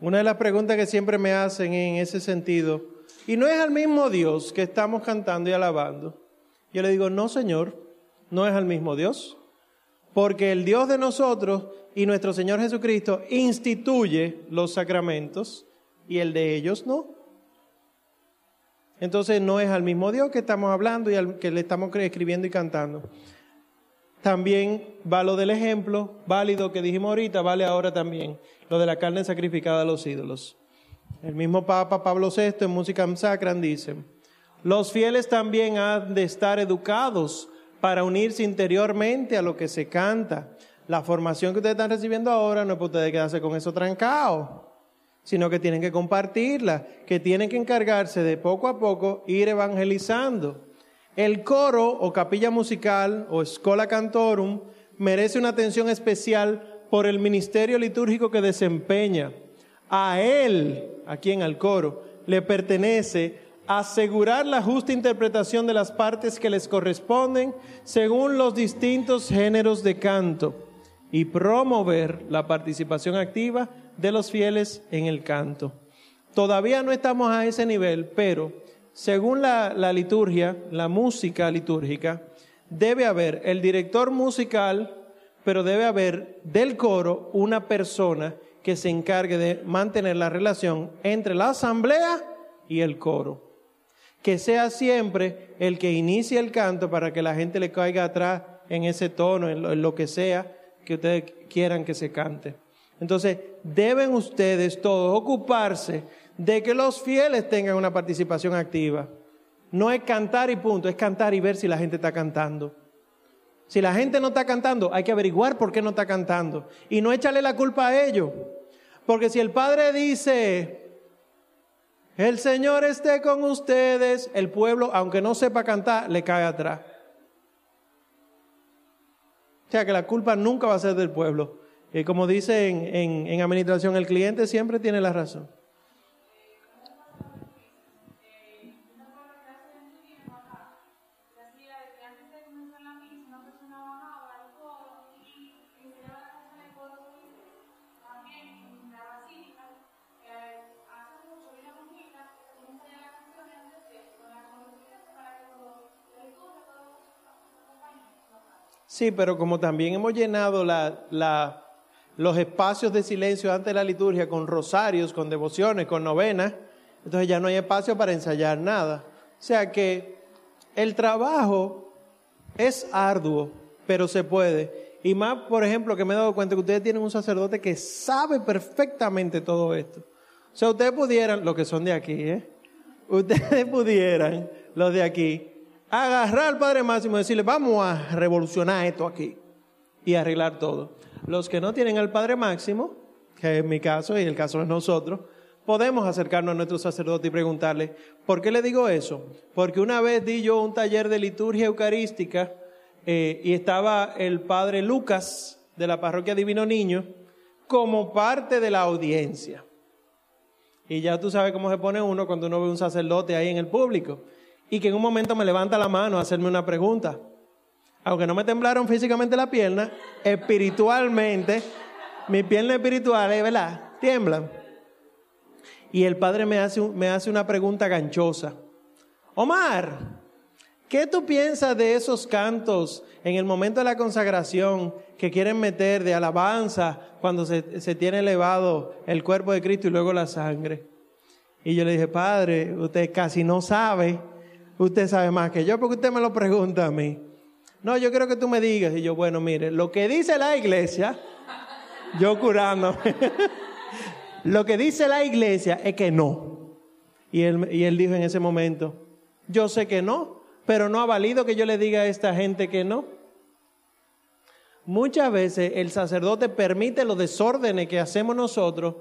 Una de las preguntas que siempre me hacen en ese sentido, y no es al mismo Dios que estamos cantando y alabando. Yo le digo, no, Señor, no es al mismo Dios, porque el Dios de nosotros y nuestro Señor Jesucristo instituye los sacramentos y el de ellos no. Entonces no es al mismo Dios que estamos hablando y al que le estamos escribiendo y cantando. También va lo del ejemplo válido que dijimos ahorita, vale ahora también, lo de la carne sacrificada a los ídolos. El mismo Papa Pablo VI en Música Sacran dice, los fieles también han de estar educados para unirse interiormente a lo que se canta. La formación que ustedes están recibiendo ahora no es para ustedes quedarse con eso trancado, sino que tienen que compartirla, que tienen que encargarse de poco a poco ir evangelizando. El coro o capilla musical o escola cantorum merece una atención especial por el ministerio litúrgico que desempeña. A él, a quien al coro, le pertenece asegurar la justa interpretación de las partes que les corresponden según los distintos géneros de canto y promover la participación activa de los fieles en el canto. Todavía no estamos a ese nivel, pero según la, la liturgia, la música litúrgica, debe haber el director musical, pero debe haber del coro una persona que se encargue de mantener la relación entre la asamblea y el coro. Que sea siempre el que inicie el canto para que la gente le caiga atrás en ese tono, en lo, en lo que sea que ustedes quieran que se cante. Entonces, deben ustedes todos ocuparse de que los fieles tengan una participación activa. No es cantar y punto, es cantar y ver si la gente está cantando. Si la gente no está cantando, hay que averiguar por qué no está cantando. Y no echarle la culpa a ellos. Porque si el Padre dice, el Señor esté con ustedes, el pueblo, aunque no sepa cantar, le cae atrás. O sea que la culpa nunca va a ser del pueblo. Y como dice en, en, en administración, el cliente siempre tiene la razón. Sí, pero como también hemos llenado la, la, los espacios de silencio antes de la liturgia con rosarios, con devociones, con novenas, entonces ya no hay espacio para ensayar nada. O sea que el trabajo es arduo, pero se puede. Y más, por ejemplo, que me he dado cuenta que ustedes tienen un sacerdote que sabe perfectamente todo esto. O sea, ustedes pudieran, los que son de aquí, ¿eh? Ustedes *laughs* pudieran, los de aquí, agarrar al Padre Máximo y decirle, vamos a revolucionar esto aquí y arreglar todo. Los que no tienen al Padre Máximo, que es mi caso y el caso de nosotros, podemos acercarnos a nuestro sacerdote y preguntarle, ¿por qué le digo eso? Porque una vez di yo un taller de liturgia eucarística eh, y estaba el padre Lucas de la parroquia Divino Niño como parte de la audiencia. Y ya tú sabes cómo se pone uno cuando uno ve un sacerdote ahí en el público y que en un momento me levanta la mano a hacerme una pregunta. Aunque no me temblaron físicamente la pierna, espiritualmente, mi pierna espiritual, ¿verdad? Tiemblan. Y el padre me hace, me hace una pregunta ganchosa. Omar, ¿qué tú piensas de esos cantos en el momento de la consagración que quieren meter de alabanza cuando se, se tiene elevado el cuerpo de Cristo y luego la sangre? Y yo le dije, Padre, usted casi no sabe, usted sabe más que yo porque usted me lo pregunta a mí. No, yo quiero que tú me digas. Y yo, bueno, mire, lo que dice la iglesia, yo curándome, *laughs* lo que dice la iglesia es que no. Y él, y él dijo en ese momento, yo sé que no, pero no ha valido que yo le diga a esta gente que no. Muchas veces el sacerdote permite los desórdenes que hacemos nosotros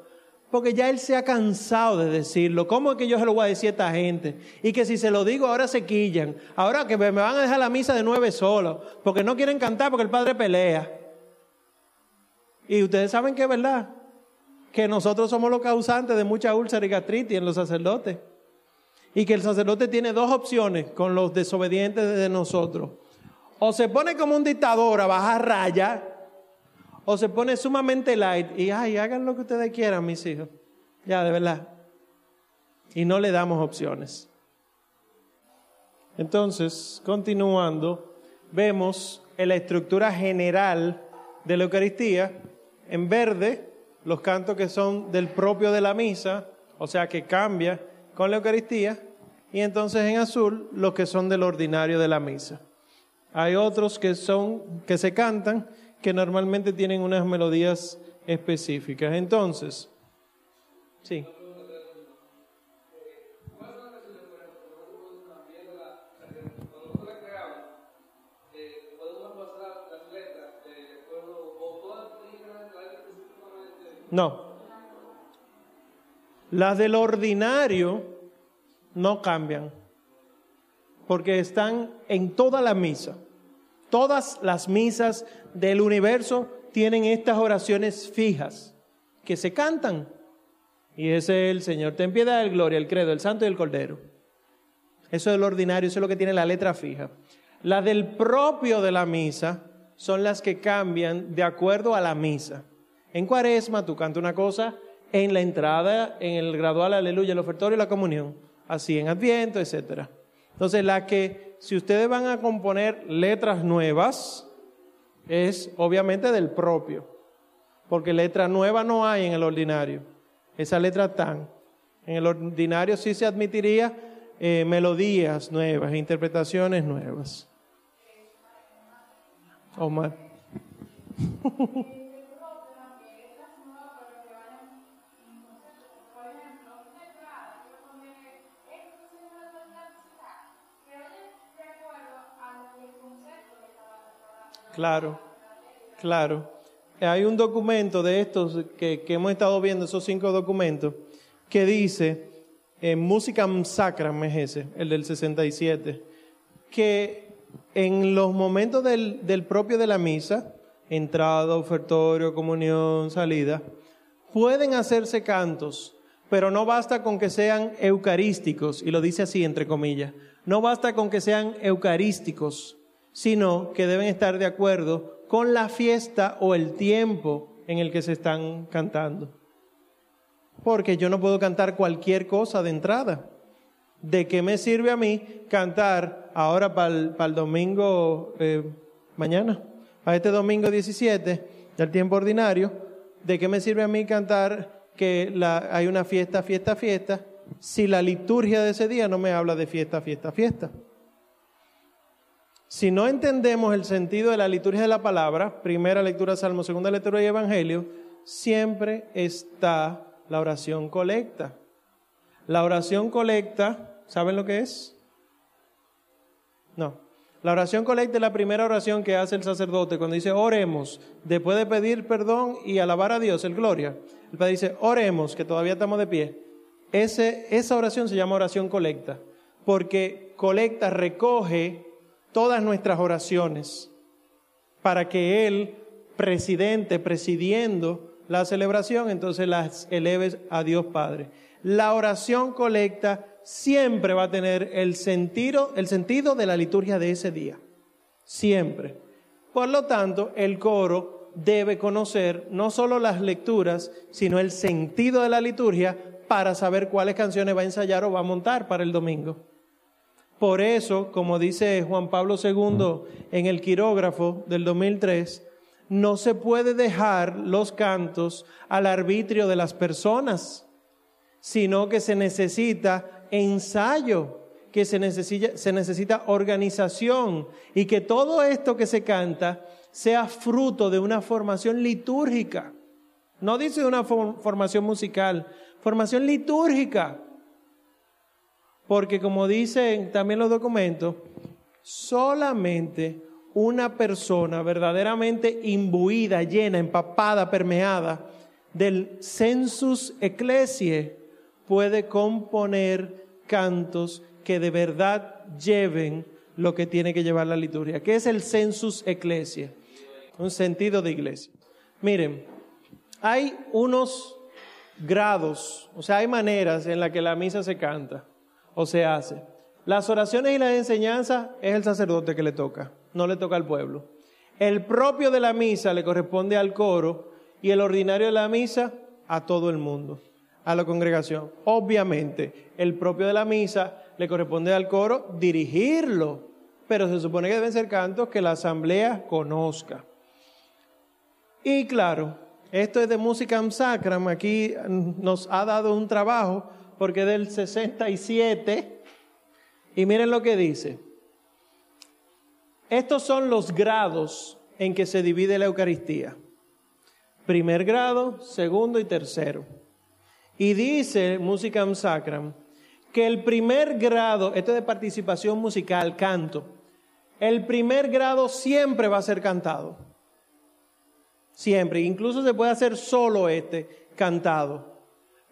porque ya él se ha cansado de decirlo. ¿Cómo es que yo se lo voy a decir a esta gente? Y que si se lo digo ahora se quillan. Ahora que me van a dejar la misa de nueve solo, porque no quieren cantar porque el padre pelea. Y ustedes saben que es verdad, que nosotros somos los causantes de mucha úlcera y gastritis en los sacerdotes. Y que el sacerdote tiene dos opciones con los desobedientes de nosotros. O se pone como un dictador a bajar raya, o se pone sumamente light y, ay, hagan lo que ustedes quieran, mis hijos. Ya, de verdad. Y no le damos opciones. Entonces, continuando, vemos en la estructura general de la Eucaristía, en verde, los cantos que son del propio de la misa, o sea que cambia con la Eucaristía, y entonces en azul los que son del ordinario de la misa. Hay otros que son que se cantan que normalmente tienen unas melodías específicas. Entonces, sí. No. Las del ordinario no cambian, porque están en toda la misa. Todas las misas del universo tienen estas oraciones fijas que se cantan. Y es el Señor, ten piedad, el gloria, el credo, el santo y el cordero. Eso es lo ordinario, eso es lo que tiene la letra fija. Las del propio de la misa son las que cambian de acuerdo a la misa. En cuaresma tú cantas una cosa, en la entrada, en el gradual, aleluya, el ofertorio y la comunión. Así en Adviento, etc. Entonces, la que, si ustedes van a componer letras nuevas, es obviamente del propio. Porque letra nueva no hay en el ordinario. Esa letra tan. En el ordinario sí se admitiría eh, melodías nuevas, interpretaciones nuevas. Omar. *laughs* Claro, claro. Hay un documento de estos que, hemos estado viendo, esos cinco documentos, que dice, en Música Sacra, es ese, el del 67, que en los momentos del, del propio de la misa, entrada, ofertorio, comunión, salida, pueden hacerse cantos, pero no basta con que sean eucarísticos, y lo dice así entre comillas, no basta con que sean eucarísticos, sino que deben estar de acuerdo con la fiesta o el tiempo en el que se están cantando. Porque yo no puedo cantar cualquier cosa de entrada. ¿De qué me sirve a mí cantar ahora para el, domingo eh, mañana? A este domingo 17 del tiempo ordinario. ¿De qué me sirve a mí cantar que hay una fiesta, fiesta, fiesta? Si la liturgia de ese día no me habla de fiesta, fiesta, fiesta. Si no entendemos el sentido de la liturgia de la palabra, primera lectura Salmo, segunda lectura y Evangelio, siempre está la oración colecta. La oración colecta, ¿saben lo que es? No. La oración colecta es la primera oración que hace el sacerdote cuando dice oremos, después de pedir perdón y alabar a Dios, el gloria. El padre dice oremos, que todavía estamos de pie, esa oración se llama oración colecta, porque colecta recoge todas nuestras oraciones para que Él, presidente, presidiendo la celebración, entonces las eleves a Dios Padre. La oración colecta siempre va a tener el sentido, el sentido de la liturgia de ese día. Siempre. Por lo tanto, el coro debe conocer no solo las lecturas, sino el sentido de la liturgia para saber cuáles canciones va a ensayar o va a montar para el domingo. Por eso, como dice Juan Pablo II en el quirógrafo del 2003, no se puede dejar los cantos al arbitrio de las personas, sino que se necesita ensayo, que se necesita, se necesita organización y que todo esto que se canta sea fruto de una formación litúrgica. No dice una formación musical, formación litúrgica. Porque como dicen también los documentos, solamente una persona verdaderamente imbuida, llena, empapada, permeada del sensus ecclesiae puede componer cantos que de verdad lleven lo que tiene que llevar la liturgia. ¿Qué es el sensus ecclesiae? Un sentido de iglesia. Miren, hay unos grados, o sea, hay maneras en las que la misa se canta o se hace. Las oraciones y las enseñanzas es el sacerdote que le toca, no le toca al pueblo. El propio de la misa le corresponde al coro y el ordinario de la misa a todo el mundo, a la congregación. Obviamente, el propio de la misa le corresponde al coro dirigirlo, pero se supone que deben ser cantos que la asamblea conozca. Y claro, esto es de Musicam Sacram, aquí nos ha dado un trabajo porque es del 67 y miren lo que dice. Estos son los grados en que se divide la Eucaristía. Primer grado, segundo y tercero. Y dice Musicam Sacram que el primer grado, esto es de participación musical, canto, el primer grado siempre va a ser cantado. Siempre. Incluso se puede hacer solo este cantado.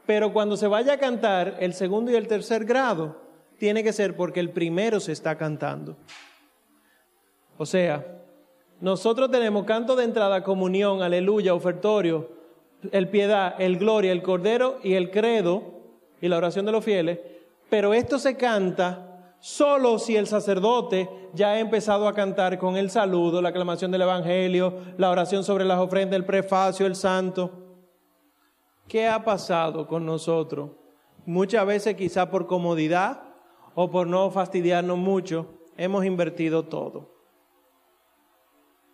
Pero cuando se vaya a cantar el segundo y el tercer grado, tiene que ser porque el primero se está cantando. O sea, nosotros tenemos canto de entrada, comunión, aleluya, ofertorio, el piedad, el gloria, el cordero y el credo y la oración de los fieles, pero esto se canta solo si el sacerdote ya ha empezado a cantar con el saludo, la aclamación del Evangelio, la oración sobre las ofrendas, el prefacio, el santo. ¿Qué ha pasado con nosotros? Muchas veces quizá por comodidad o por no fastidiarnos mucho, hemos invertido todo.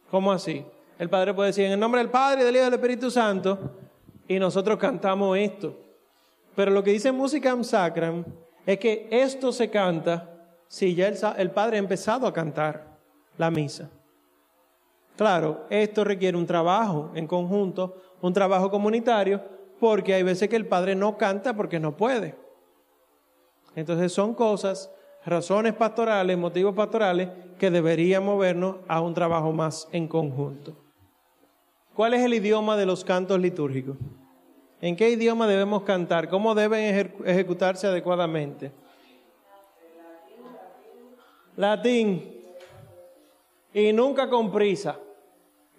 ¿Cómo así? El Padre puede decir, en el nombre del Padre, del Hijo y del Espíritu Santo, y nosotros cantamos esto. Pero lo que dice Musicam Sacram es que esto se canta si ya el, padre ha empezado a cantar la misa. Claro, esto requiere un trabajo en conjunto, un trabajo comunitario, porque hay veces que el padre no canta porque no puede. Entonces son cosas, razones pastorales, motivos pastorales que deberían movernos a un trabajo más en conjunto. ¿Cuál es el idioma de los cantos litúrgicos? ¿En qué idioma debemos cantar? ¿Cómo deben ejecutarse adecuadamente? latín, y nunca con prisa,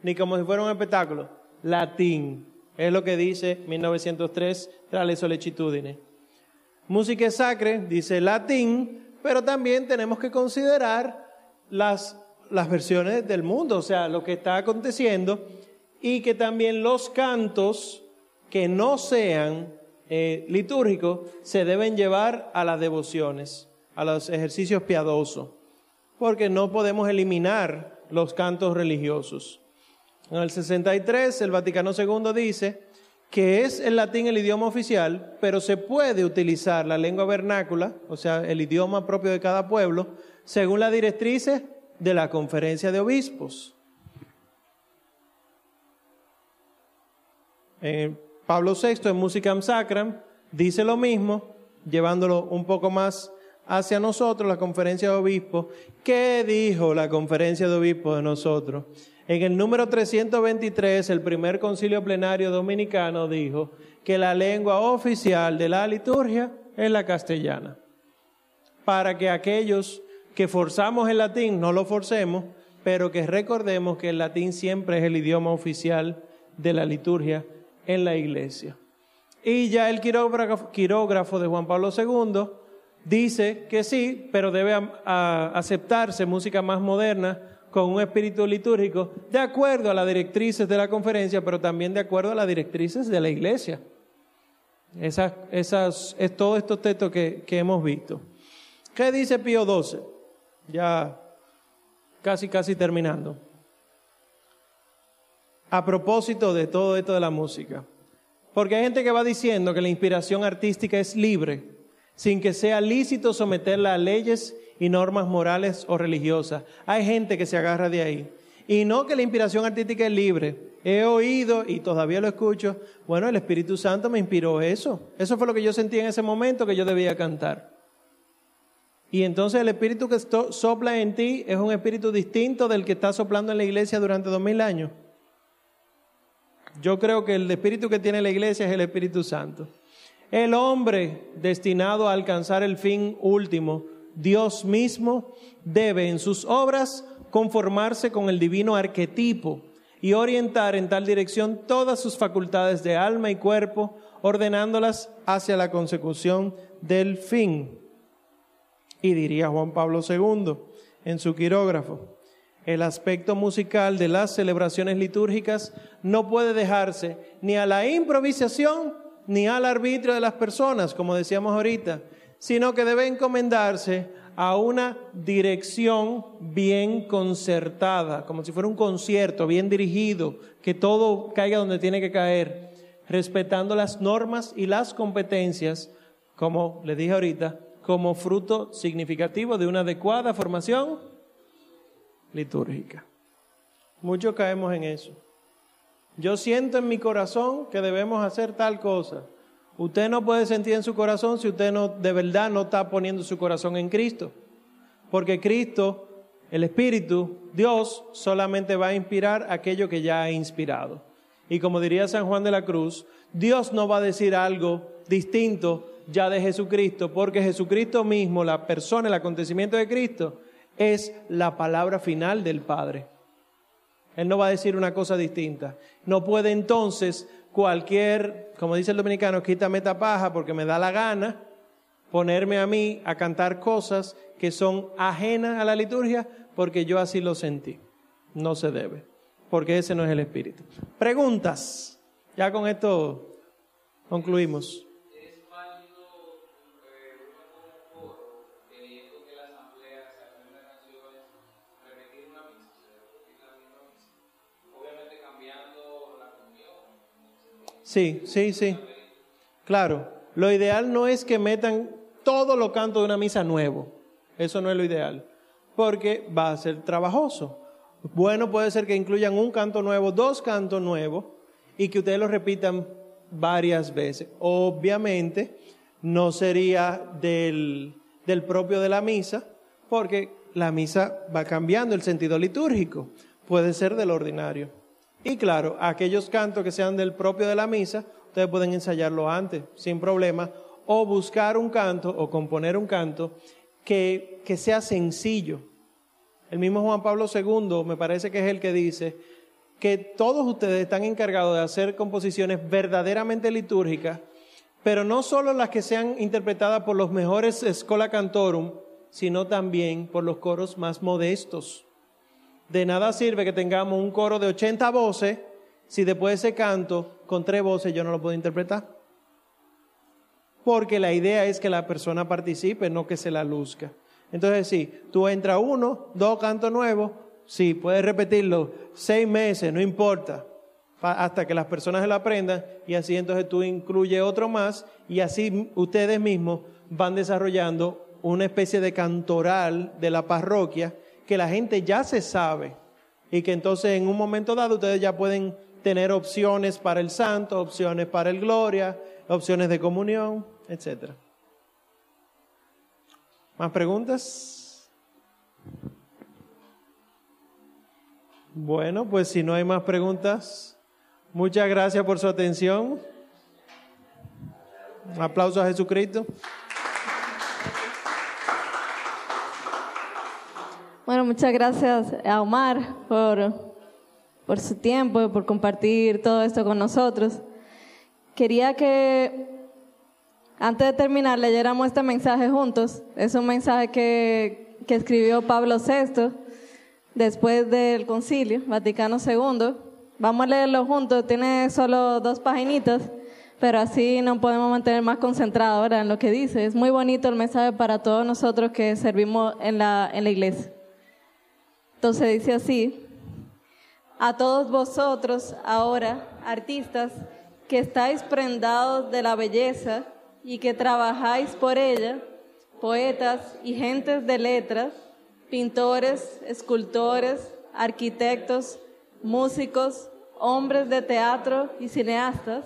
ni como si fuera un espectáculo, latín. Es lo que dice 1903 tra le solecitudine. Música sacre dice latín, pero también tenemos que considerar las, las versiones del mundo, o sea, lo que está aconteciendo, y que también los cantos que no sean eh, litúrgicos se deben llevar a las devociones, a los ejercicios piadosos porque no podemos eliminar los cantos religiosos. En el 63 el Vaticano II dice que es el latín el idioma oficial, pero se puede utilizar la lengua vernácula, o sea, el idioma propio de cada pueblo, según las directrices de la conferencia de obispos. Pablo VI en Musicam Sacram dice lo mismo, llevándolo un poco más hacia nosotros la conferencia de obispos. ¿Qué dijo la conferencia de obispos de nosotros? En el número 323, el primer concilio plenario dominicano dijo que la lengua oficial de la liturgia es la castellana. Para que aquellos que forzamos el latín no lo forcemos, pero que recordemos que el latín siempre es el idioma oficial de la liturgia en la iglesia. Y ya el quirógrafo, de Juan Pablo II dice que sí, pero debe aceptarse música más moderna con un espíritu litúrgico, de acuerdo a las directrices de la conferencia, pero también de acuerdo a las directrices de la iglesia. Esas, esas, es todos estos textos que, que hemos visto. ¿Qué dice Pío XII? Ya casi, casi terminando. A propósito de todo esto de la música. Porque hay gente que va diciendo que la inspiración artística es libre, sin que sea lícito someterla a leyes y normas morales o religiosas. Hay gente que se agarra de ahí. Y no que la inspiración artística es libre. He oído y todavía lo escucho. Bueno, el Espíritu Santo me inspiró eso. Eso fue lo que yo sentí en ese momento que yo debía cantar. Y entonces el espíritu que sopla en ti es un espíritu distinto del que está soplando en la iglesia durante dos mil años. Yo creo que el espíritu que tiene la iglesia es el Espíritu Santo. El hombre destinado a alcanzar el fin último Dios mismo debe en sus obras conformarse con el divino arquetipo y orientar en tal dirección todas sus facultades de alma y cuerpo, ordenándolas hacia la consecución del fin. Y diría Juan Pablo II en su quirógrafo, el aspecto musical de las celebraciones litúrgicas no puede dejarse ni a la improvisación ni al arbitrio de las personas, como decíamos ahorita, sino que debe encomendarse a una dirección bien concertada, como si fuera un concierto bien dirigido, que todo caiga donde tiene que caer, respetando las normas y las competencias, como les dije ahorita, como fruto significativo de una adecuada formación litúrgica. Muchos caemos en eso. Yo siento en mi corazón que debemos hacer tal cosa. Usted no puede sentir en su corazón si usted no de verdad no está poniendo su corazón en Cristo. Porque Cristo, el Espíritu, Dios, solamente va a inspirar aquello que ya ha inspirado. Y como diría San Juan de la Cruz, Dios no va a decir algo distinto ya de Jesucristo, porque Jesucristo mismo, la persona, el acontecimiento de Cristo, es la palabra final del Padre. Él no va a decir una cosa distinta. No puede entonces cualquier, como dice el dominicano, quítame paja porque me da la gana, ponerme a mí a cantar cosas que son ajenas a la liturgia porque yo así lo sentí. No se debe, porque ese no es el espíritu. Preguntas. Ya con esto concluimos. Sí, sí, sí. Claro, lo ideal no es que metan todos los cantos de una misa nuevo. Eso no es lo ideal, porque va a ser trabajoso. Bueno, puede ser que incluyan un canto nuevo, dos cantos nuevos, y que ustedes lo repitan varias veces. Obviamente, no sería del, del propio de la misa, porque la misa va cambiando el sentido litúrgico. Puede ser del ordinario. Y claro, aquellos cantos que sean del propio de la misa, ustedes pueden ensayarlo antes, sin problema, o buscar un canto o componer un canto que, que sea sencillo. El mismo Juan Pablo II me parece que es el que dice que todos ustedes están encargados de hacer composiciones verdaderamente litúrgicas, pero no solo las que sean interpretadas por los mejores Schola Cantorum, sino también por los coros más modestos. De nada sirve que tengamos un coro de 80 voces si después de ese canto con tres voces yo no lo puedo interpretar. Porque la idea es que la persona participe, no que se la luzca. Entonces, sí, tú entras uno, dos cantos nuevos, sí, puedes repetirlo seis meses, no importa, hasta que las personas se lo aprendan y así entonces tú incluyes otro más y así ustedes mismos van desarrollando una especie de cantoral de la parroquia que la gente ya se sabe y que entonces en un momento dado ustedes ya pueden tener opciones para el santo, opciones para el gloria, opciones de comunión, etc. ¿Más preguntas? Bueno, pues si no hay más preguntas, muchas gracias por su atención. Un aplauso a Jesucristo. Bueno, muchas gracias a Omar por, por su tiempo y por compartir todo esto con nosotros. Quería que antes de terminar leyéramos este mensaje juntos. Es un mensaje que, que escribió Pablo VI después del concilio Vaticano II. Vamos a leerlo juntos, tiene solo dos paginitas, pero así nos podemos mantener más concentrados ahora en lo que dice. Es muy bonito el mensaje para todos nosotros que servimos en la, en la iglesia. Entonces dice así, a todos vosotros ahora, artistas, que estáis prendados de la belleza y que trabajáis por ella, poetas y gentes de letras, pintores, escultores, arquitectos, músicos, hombres de teatro y cineastas,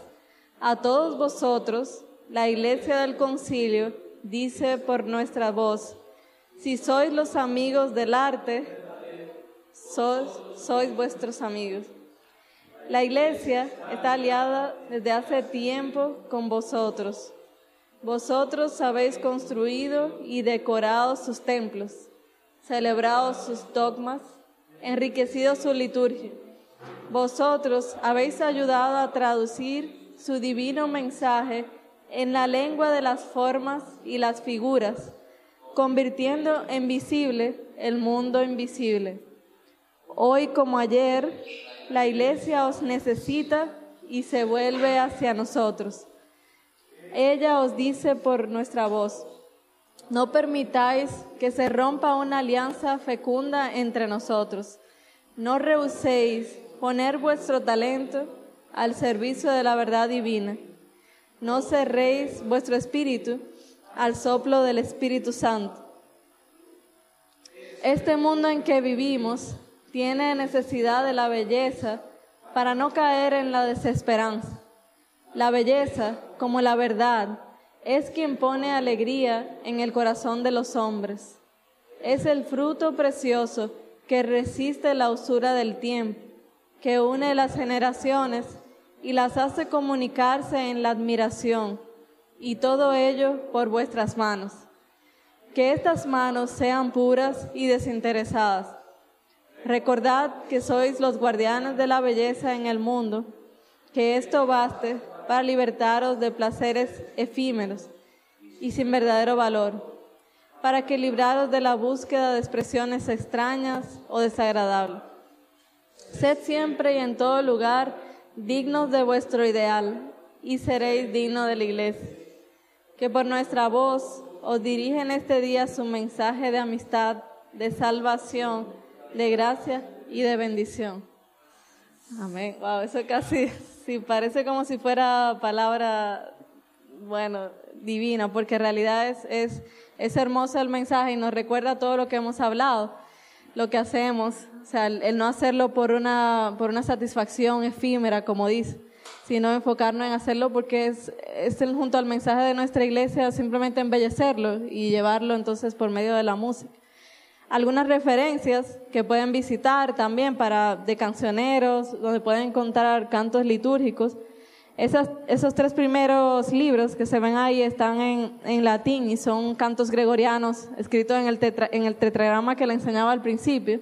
a todos vosotros, la Iglesia del Concilio dice por nuestra voz, si sois los amigos del arte, sois, vuestros amigos. La Iglesia está aliada desde hace tiempo con vosotros. Vosotros habéis construido y decorado sus templos celebrado sus dogmas, enriquecido su liturgia. Vosotros habéis ayudado a traducir su divino mensaje en la lengua de las formas y las figuras, convirtiendo en visible el mundo invisible. Hoy como ayer, la iglesia os necesita y se vuelve hacia nosotros. Ella os dice por nuestra voz, no permitáis que se rompa una alianza fecunda entre nosotros. No rehuséis poner vuestro talento al servicio de la verdad divina. No cerréis vuestro espíritu al soplo del Espíritu Santo. Este mundo en que vivimos tiene necesidad de la belleza para no caer en la desesperanza. La belleza, como la verdad, es quien pone alegría en el corazón de los hombres. Es el fruto precioso que resiste la usura del tiempo, que une las generaciones y las hace comunicarse en la admiración, y todo ello por vuestras manos. Que estas manos sean puras y desinteresadas. Recordad que sois los guardianes de la belleza en el mundo, que esto baste para libertaros de placeres efímeros y sin verdadero valor, para que libraros de la búsqueda de expresiones extrañas o desagradables. Sed siempre y en todo lugar dignos de vuestro ideal y seréis dignos de la iglesia, que por nuestra voz os dirige en este día su mensaje de amistad, de salvación, de gracia y de bendición. Amén. Wow, eso casi Sí, parece como si fuera palabra, bueno, divina, porque en realidad es, es, es hermoso el mensaje y nos recuerda todo lo que hemos hablado, lo que hacemos, o sea, el, no hacerlo por una, por una satisfacción efímera, como dice, sino enfocarnos en hacerlo porque es, es el, junto al mensaje de nuestra iglesia simplemente embellecerlo y llevarlo entonces por medio de la música algunas referencias que pueden visitar también para de cancioneros, donde pueden encontrar cantos litúrgicos. Esas, esos tres primeros libros que se ven ahí están en, en latín y son cantos gregorianos escritos en el, en el tetragrama que le enseñaba al principio.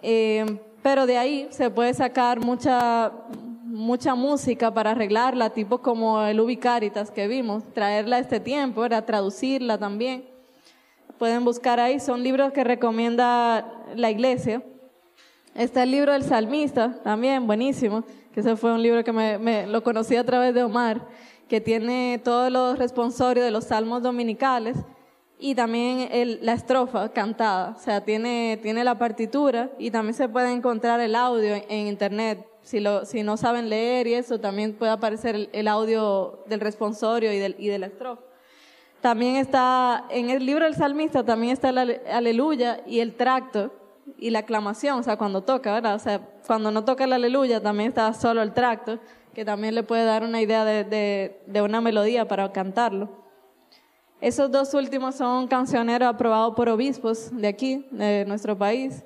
Eh, pero de ahí se puede sacar mucha, mucha música para arreglarla, tipo como el Ubicaritas que vimos, traerla a este tiempo, era traducirla también pueden buscar ahí, son libros que recomienda la iglesia. Está el libro del salmista, también buenísimo, que ese fue un libro que me, lo conocí a través de Omar, que tiene todos los responsorios de los salmos dominicales y también el, la estrofa cantada, o sea, tiene, tiene la partitura y también se puede encontrar el audio en, internet. Si, lo, si no saben leer y eso, también puede aparecer el, audio del responsorio y, del, y de la estrofa. También está, en el libro del salmista también está el aleluya y el tracto y la aclamación, o sea, cuando toca, ¿verdad? O sea, cuando no toca el aleluya también está solo el tracto, que también le puede dar una idea de, de, una melodía para cantarlo. Esos dos últimos son cancioneros aprobados por obispos de aquí, de nuestro país.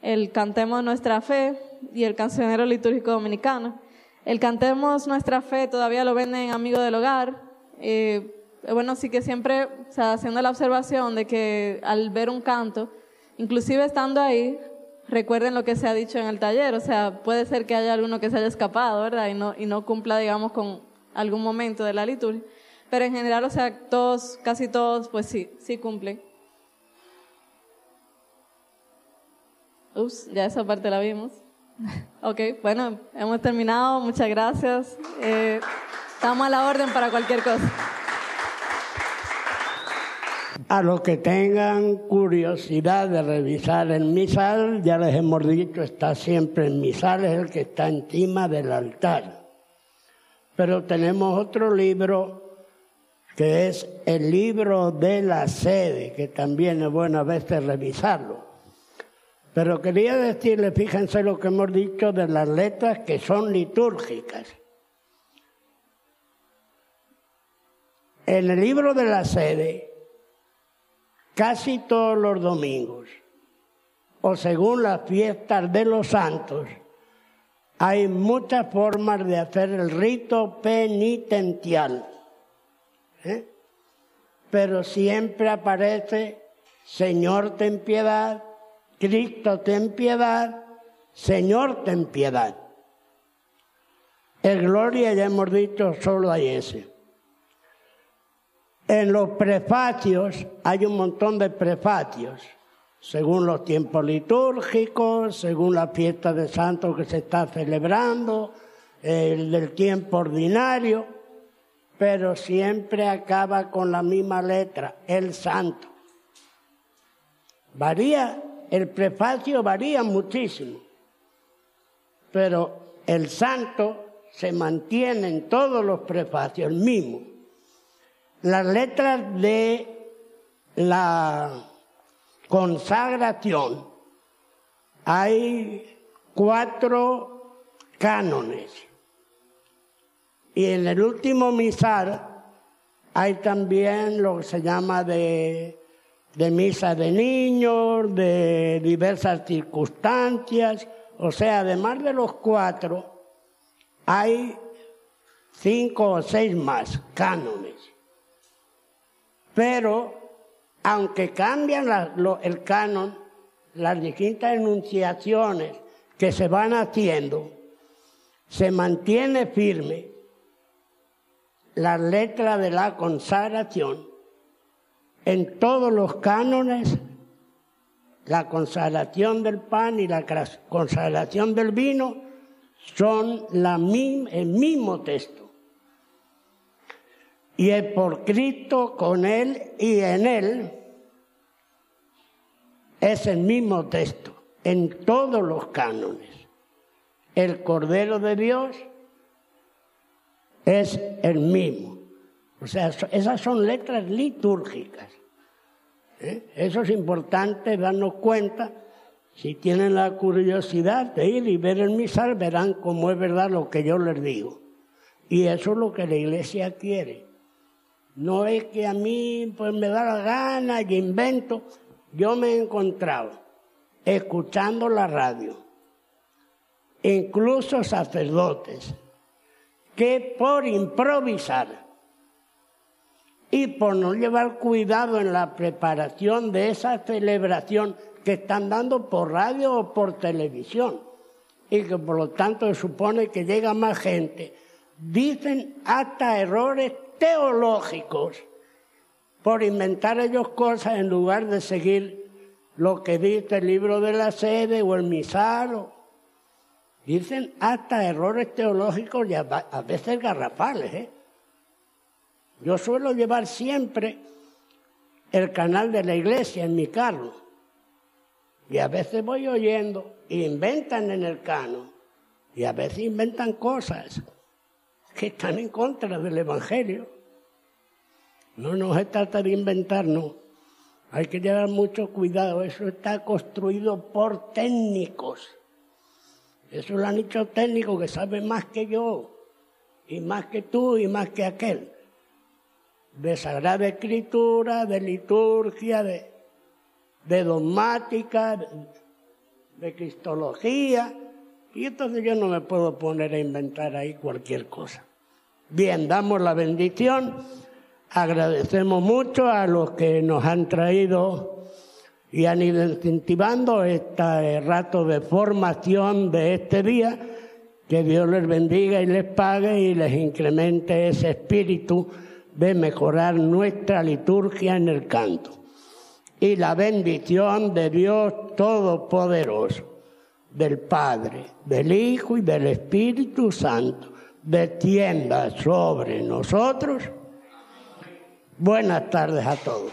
el Cantemos Nuestra Fe y el Cancionero Litúrgico Dominicano. El Cantemos Nuestra Fe todavía lo venden en Amigo del Hogar. Eh, bueno, sí que siempre, o sea, haciendo la observación de que al ver un canto, inclusive estando ahí, recuerden lo que se ha dicho en el taller, o sea, puede ser que haya alguno que se haya escapado, ¿verdad? Y no, y no cumpla, digamos, con algún momento de la liturgia. Pero en general, o sea, todos, casi todos, pues sí, sí cumplen. Ups, ya esa parte la vimos. *laughs* ok, bueno, hemos terminado, muchas gracias. Eh, estamos a la orden para cualquier cosa. A los que tengan curiosidad de revisar el misal, ya les hemos dicho, está siempre el misal, es el que está encima del altar. Pero tenemos otro libro que es el libro de la sede, que también es bueno a veces revisarlo. Pero quería decirle, fíjense lo que hemos dicho de las letras que son litúrgicas. En el libro de la sede, casi todos los domingos, o según las fiestas de los santos, hay muchas formas de hacer el rito penitencial. ¿eh? Pero siempre aparece, Señor, ten piedad, Cristo, ten piedad, Señor, ten piedad. En gloria ya hemos dicho, solo hay ese. En los prefacios hay un montón de prefacios, según los tiempos litúrgicos, según la fiesta de santos que se está celebrando, el del tiempo ordinario, pero siempre acaba con la misma letra, el santo. Varía, el prefacio varía muchísimo, pero el santo se mantiene en todos los prefacios, el mismo. Las letras de la consagración hay cuatro cánones. Y en el último misal hay también lo que se llama de, de misa de niños, de diversas circunstancias. O sea, además de los cuatro, hay cinco o seis más cánones. Pero, aunque cambian el canon, las distintas enunciaciones que se van haciendo, se mantiene firme la letra de la consagración en todos los cánones, la consagración del pan y la consagración del vino son el mismo texto y es por Cristo, con Él y en Él. Es el mismo texto en todos los cánones. El Cordero de Dios es el mismo. O sea, esas son letras litúrgicas. ¿eh? Eso es importante darnos cuenta. Si tienen la curiosidad de ir y ver el misal, verán cómo es verdad lo que yo les digo. Y eso es lo que la iglesia quiere. No es que a mí pues me da la gana y invento. Yo me he encontrado escuchando la radio, incluso sacerdotes, que por improvisar y por no llevar cuidado en la preparación de esa celebración que están dando por radio o por televisión y que por lo tanto se supone que llega más gente, dicen hasta errores teológicos por inventar ellos cosas en lugar de seguir lo que dice el libro de la sede o el misal. Dicen hasta errores teológicos y a veces garrafales. ¿eh? Yo suelo llevar siempre el canal de la iglesia en mi carro. Y a veces voy oyendo, inventan en el cano, y a veces inventan cosas que están en contra del Evangelio. No nos trata de inventar, no. Hay que llevar mucho cuidado. Eso está construido por técnicos. Eso lo han hecho técnicos que saben más que yo, y más que tú, y más que aquel. De Sagrada Escritura, de liturgia, de, de dogmática, de cristología, y entonces yo no me puedo poner a inventar ahí cualquier cosa. Bien, damos la bendición, agradecemos mucho a los que nos han traído y han ido incentivando este rato de formación de este día. Que Dios les bendiga y les pague y les incremente ese espíritu de mejorar nuestra liturgia en el canto. Y la bendición de Dios Todopoderoso, del Padre, del Hijo y del Espíritu Santo, descienda sobre nosotros. Buenas tardes a todos.